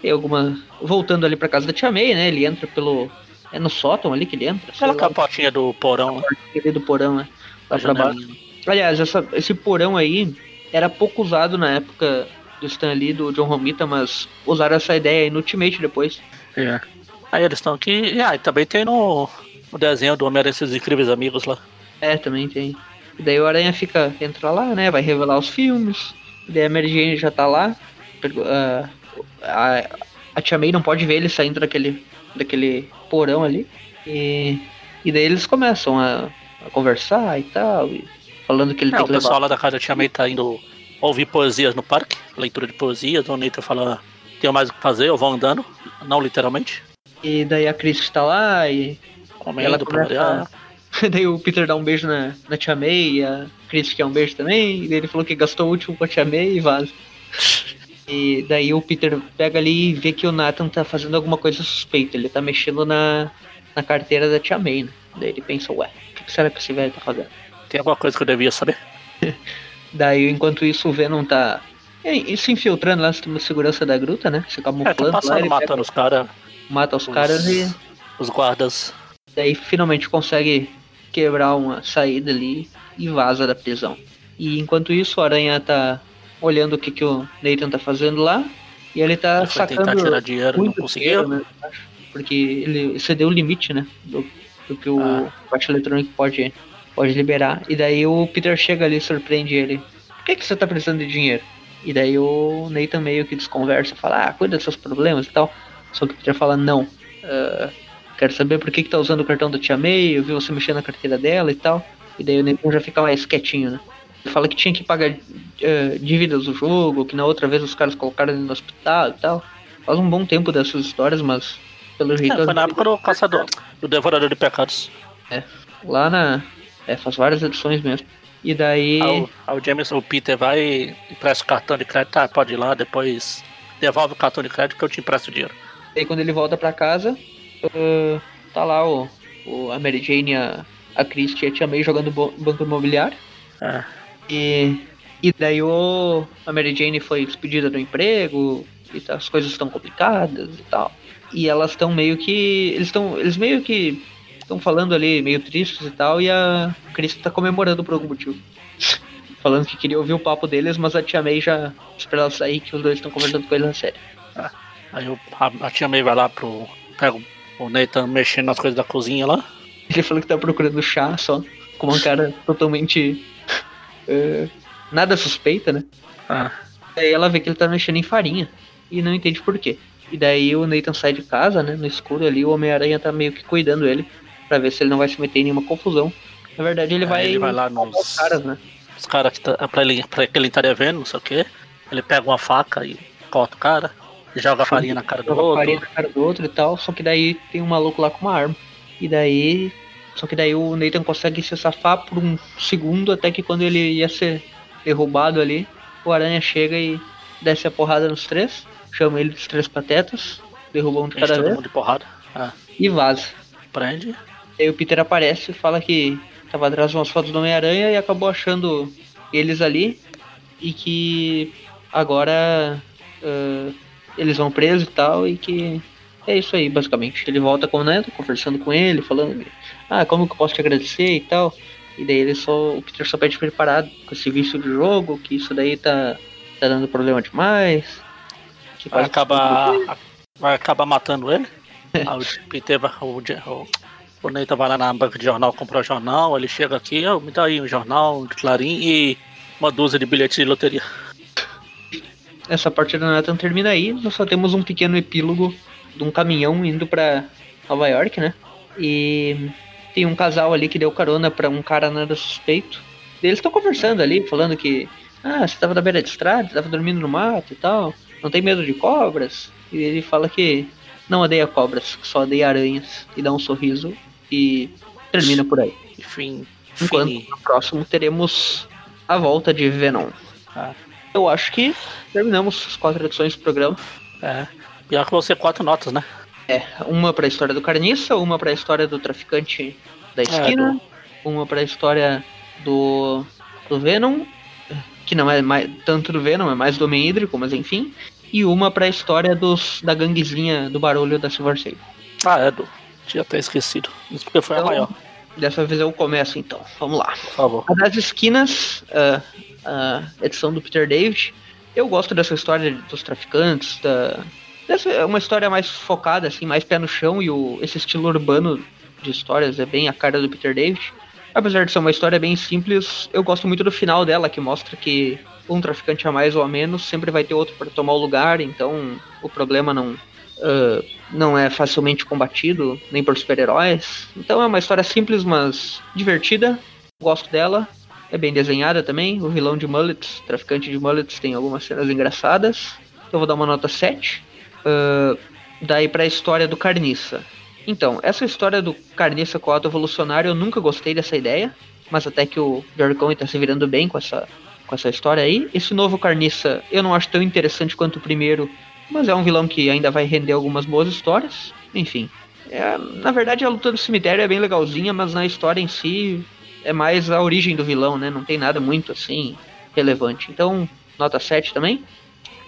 tem alguma. Voltando ali pra casa da Tia May, né? Ele entra pelo. É no sótão ali que ele entra? Aquela capotinha do porão, né? ali do porão, né? Lá pra baixo. Aliás, essa- esse porão aí era pouco usado na época do Stan Lee, do John Romita, mas usaram essa ideia aí no Ultimate depois. É. Aí eles estão aqui. Ah, e também tem no, no desenho do Homem-Aranha incríveis amigos lá. É, também tem. E daí o Aranha fica, entra lá, né? Vai revelar os filmes. E daí a Mary Jane já tá lá. Ah, A, a Tia May não pode ver ele saindo daquele, daquele porão ali. E, e daí eles começam a, a conversar e tal. e falando que ele É, tem o que levar. pessoal lá da casa da Tia May tá indo ouvir poesias no parque, leitura de poesias, o Nathan fala, tenho mais o que fazer, eu vou andando, não literalmente, E daí a Chris tá lá e comendo Ela começa-. (laughs) daí o Peter dá um beijo na, na Tia May e a Chris quer um beijo também. E daí ele falou que gastou o último com a Tia May e vaza. E daí o Peter pega ali e vê que o Nathan tá fazendo alguma coisa suspeita. Ele tá mexendo na, na carteira da Tia May, né? Daí ele pensa, ué, o que será que esse velho tá fazendo? Tem alguma coisa que eu devia saber? (laughs) Daí, enquanto isso, o Venom tá é, se infiltrando lá na segurança da gruta, né? Se É, tá camuflando lá, passando, ele matando pega, os caras, mata os caras e os guardas. Daí finalmente consegue quebrar uma saída ali e vaza da prisão. E enquanto isso, o Aranha tá olhando o que, que o Nathan tá fazendo lá. E ele tá Ele foi tentar sacando tirar dinheiro, não conseguiu. dinheiro, né? Porque ele excedeu o limite, né? Do, do que o Ah. caixa eletrônico pode, pode liberar. E daí o Peter chega ali e surpreende ele. Por que, que você tá precisando de dinheiro? E daí o Nathan meio que desconversa, fala, ah, cuida dos seus problemas e tal. Só que o Peter fala, não. ah, quero saber por que, que tá usando o cartão da Tia May, eu vi você mexendo na carteira dela e tal. E daí o Nathan já fica mais quietinho, né? Ele fala que tinha que pagar eh, dívidas do jogo, que na outra vez os caras colocaram ele no hospital e tal. Faz um bom tempo dessas histórias, mas pelo jeito. É, foi na época do caçador, do devorador de pecados. Lá na. É, faz várias edições mesmo. E daí. Aí o, aí o James, o Peter vai e empresta o cartão de crédito, tá, pode ir lá, depois devolve o cartão de crédito que eu te empresto o dinheiro. Daí quando ele volta pra casa, ah, tá lá o, o, a Mary Jane, a, a Christie e a Tia May jogando banco imobiliário. É. E E daí o, a Mary Jane foi despedida do emprego, e tá, as coisas estão complicadas e tal. E elas estão meio que. Eles estão. Eles meio que estão falando ali, meio tristes e tal, e a Chris tá comemorando por algum motivo. (laughs) falando que queria ouvir o papo deles, mas a tia May já espera ela sair que os dois estão conversando com eles na série. Ah, aí o, a, a, tia May vai lá pro. Pega o Nathan mexendo nas coisas da cozinha lá. Ele falou que tá procurando chá só, com uma cara totalmente. Uh, (laughs) nada suspeita, né? Ah. Aí ela vê que ele tá mexendo em farinha e não entende por quê. E daí o Nathan sai de casa, né? No escuro ali, o Homem-Aranha tá meio que cuidando ele para ver se ele não vai se meter em nenhuma confusão. Na verdade, ele vai. Ele vai lá nos caras, né? Os caras que tá, pra, ele, pra que ele estaria vendo, não sei o que. Ele pega uma faca e corta o cara, joga farinha na cara do outro. farinha na cara do outro e tal. Só que daí tem um maluco lá com uma arma. E daí. Só que daí o Nathan consegue se safar por um segundo até que quando ele ia ser derrubado ali, o Aranha chega e desce a porrada nos três, chama ele dos três patetas, derruba um de cada vez. de porrada. Ah. E vaza. Prende. Aí o Peter aparece e fala que tava atrás de umas fotos do Homem-Aranha e acabou achando eles ali e que agora uh, eles vão presos e tal e que é isso aí, basicamente. Ele volta com o Neto, conversando com ele, falando ah, como que eu posso te agradecer e tal. E daí ele só, o Peter só pede preparado com esse vício de jogo, que isso daí tá, tá dando problema demais. vai acabar, vai acabar matando ele. o Peter vai, o, o, o Nathan vai lá na banca de jornal comprar o jornal, ele chega aqui, oh, me dá aí um jornal de Clarim e uma dúzia de bilhetes de loteria. Essa parte do Nathan termina aí, nós só temos um pequeno epílogo de um caminhão indo para Nova York, né? E tem um casal ali que deu carona para um cara nada suspeito. Eles estão conversando ali, falando que ah, você tava na beira de estrada, tava dormindo no mato e tal, não tem medo de cobras. E ele fala que não odeia cobras, só odeia aranhas e dá um sorriso e termina por aí. Enfim. Enquanto no próximo teremos a volta de Venom. Ah. Eu acho que terminamos as quatro edições do programa. É. Pior que você quatro notas, né? É, uma para a história do carniça, uma para a história do traficante da é, esquina, é, do... uma para a história do, do Venom, que não é mais, tanto do Venom, é mais do Homem Hídrico, mas enfim, e uma para a história dos, da ganguezinha do barulho da Silver Sable. Ah, é, do. Tinha até esquecido. Isso porque foi então, a maior. Dessa vez eu começo então. Vamos lá. Por favor. A das esquinas, uh, a edição do Peter David. Eu gosto dessa história dos traficantes, da, essa é uma história mais focada, assim, mais pé no chão, e o, esse estilo urbano de histórias é bem a cara do Peter David. Apesar de ser uma história bem simples, eu gosto muito do final dela, que mostra que um traficante a mais ou a menos sempre vai ter outro para tomar o lugar, então o problema não, uh, não é facilmente combatido, nem por super-heróis. Então é uma história simples, mas divertida. Gosto dela. É bem desenhada também. O vilão de mullets, traficante de mullets, tem algumas cenas engraçadas. Eu vou dar uma nota 7. Uh, daí para a história do Carniça. Então, essa história do Carniça com o auto evolucionário, eu nunca gostei dessa ideia, mas até que o George Cohen tá se virando bem com essa, com essa história aí. Esse novo Carniça eu não acho tão interessante quanto o primeiro, mas é um vilão que ainda vai render algumas boas histórias. Enfim, é, na verdade a luta do cemitério é bem legalzinha, mas na história em si é mais a origem do vilão, né? Não tem nada muito assim relevante. Então, nota 7 também.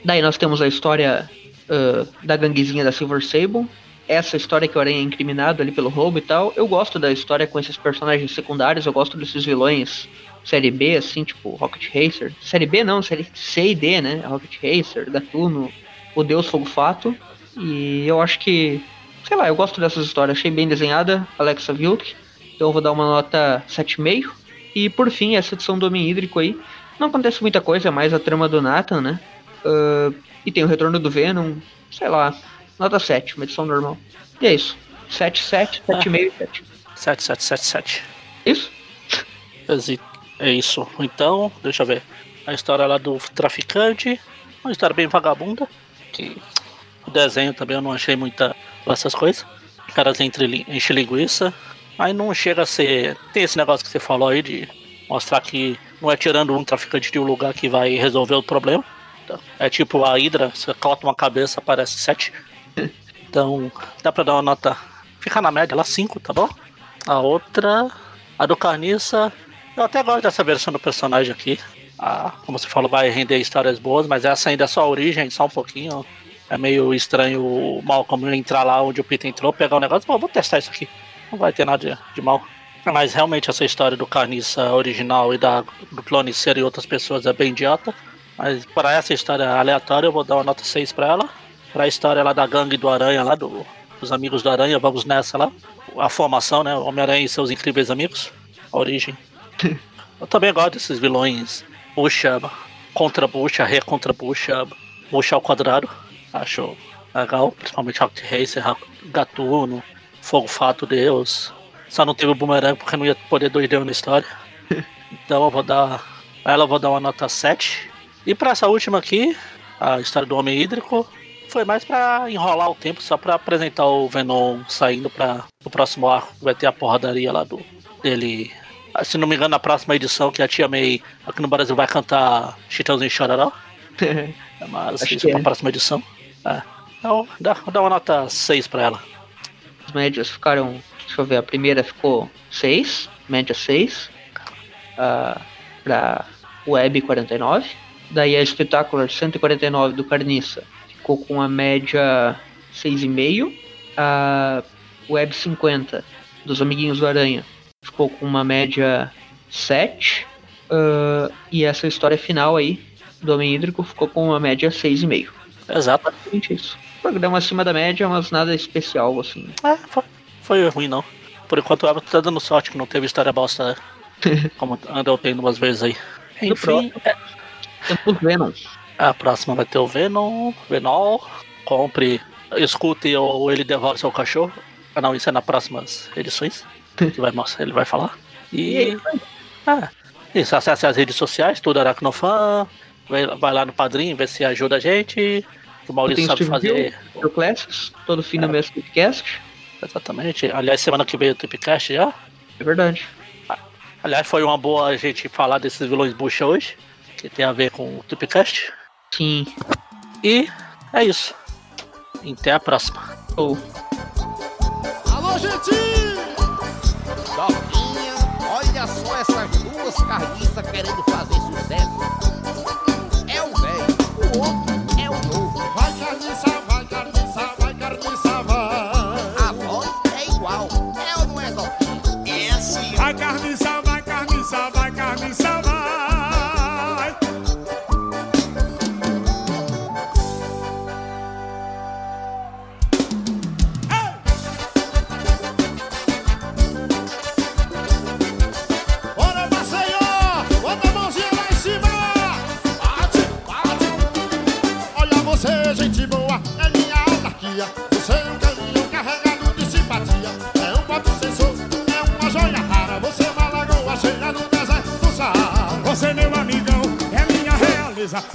Daí nós temos a história uh, da ganguezinha da Silver Sable. Essa história que o Aranha é incriminado ali pelo roubo e tal. Eu gosto da história com esses personagens secundários, eu gosto desses vilões série B, assim, tipo Rocket Racer. Série B não, série C e D, né? Rocket Racer, Gatuno, o Deus Fogo Fato. E eu acho que, sei lá, eu gosto dessas histórias. Achei bem desenhada, Alexa Vilk. Então eu vou dar uma nota 7,5. E por fim, essa edição do Homem Hídrico aí. Não acontece muita coisa, é mais a trama do Nathan, né? Uh, e tem o retorno do Venom, sei lá, nota 7, uma edição normal. E é isso. 7, 7, 7,5 e 7. 7, 7, 7, 7. Isso? É isso. Então, deixa eu ver. A história lá do traficante. Uma história bem vagabunda. Que o desenho também eu não achei muita essas coisas. Caras entre, enchem linguiça. Aí não chega a ser. Tem esse negócio que você falou aí de mostrar que não é tirando um traficante de um lugar que vai resolver o problema. É tipo a Hydra, você corta uma cabeça, aparece 7. Então, dá pra dar uma nota. Fica na média lá, 5, tá bom? A outra. A do Carniça. Eu até gosto dessa versão do personagem aqui. Ah, como você falou, vai render histórias boas, mas essa ainda é só a origem, só um pouquinho. É meio estranho o Malcolm entrar lá onde o Peter entrou, pegar o um negócio, vou testar isso aqui. Não vai ter nada de, de mal. Mas realmente essa história do Carniça original e da, do Clone Ser e outras pessoas é bem idiota. Mas para essa história aleatória eu vou dar uma nota 6 para ela. Para a história lá da gangue do Aranha, lá do, dos amigos do Aranha, vamos nessa lá. A formação, né? Homem-Aranha e seus incríveis amigos. A origem. (laughs) eu também gosto desses vilões. Puxa, contra bucha, re contra bucha, bucha ao quadrado. Acho legal, principalmente Rocket Racer, Gatuno, Fogo Fato Deus. Só não teve o Boomerang porque não ia poder dois deus na história. (laughs) Então eu vou dar. Ela eu vou dar uma nota 7. E para essa última aqui, a história do Homem Hídrico, foi mais para enrolar o tempo, só para apresentar o Venom saindo para o próximo arco. Vai ter a porradaria lá do dele. Ah, se não me engano, na próxima edição, que a Tia May aqui no Brasil vai cantar Chitãozinho Chororó. (laughs) Mas Acho isso é para a próxima edição. É. Então, dá, dá uma nota 6 para ela. As médias ficaram. Deixa eu ver, a primeira ficou 6, média 6. Uh, para Web 49 Daí a Spectacular 149 do Carniça ficou com a média 6,5. A Web 50 dos Amiguinhos do Aranha ficou com uma média 7. Uh, e essa história final aí do Homem Hídrico ficou com uma média 6,5. Exato. Basicamente isso. Programa acima da média, mas nada especial, assim. É, foi, foi ruim não. Por enquanto o Everton tá dando sorte que não teve história bosta, né? (laughs) Como andou tendo umas vezes aí. Enfim, é, temos Venom. A próxima vai ter o Venom, Venom. Compre, escute ou ele devolve seu cachorro. Ah, não, isso é nas próximas edições. (laughs) que vai mostrar, ele vai falar. E. Ah, isso, acesse as redes sociais, tudo Aracnofan. Vai, vai lá no padrinho, ver se ajuda a gente. O Maurício sabe fazer. O Classics, todo fim é. do mês Tripcast. Exatamente. Aliás, semana que vem o Tripcast já. É verdade. Aliás, foi uma boa a gente falar desses vilões bucha hoje que tem a ver com o Tupcast. Sim. E é isso. Até a próxima. Oh. Alô, gente! Doquinha, olha só essas duas carniças querendo fazer sucesso. É o velho, o outro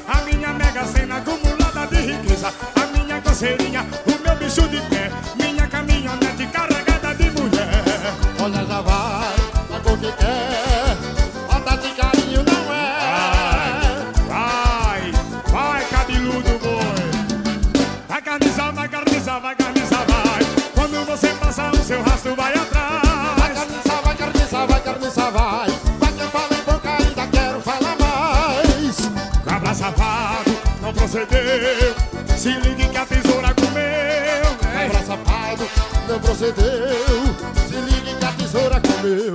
A minha mega cena acumulada de riqueza A minha coceirinha, o meu bicho de pé Minha procedeu. Se ligue que a tesoura comeu,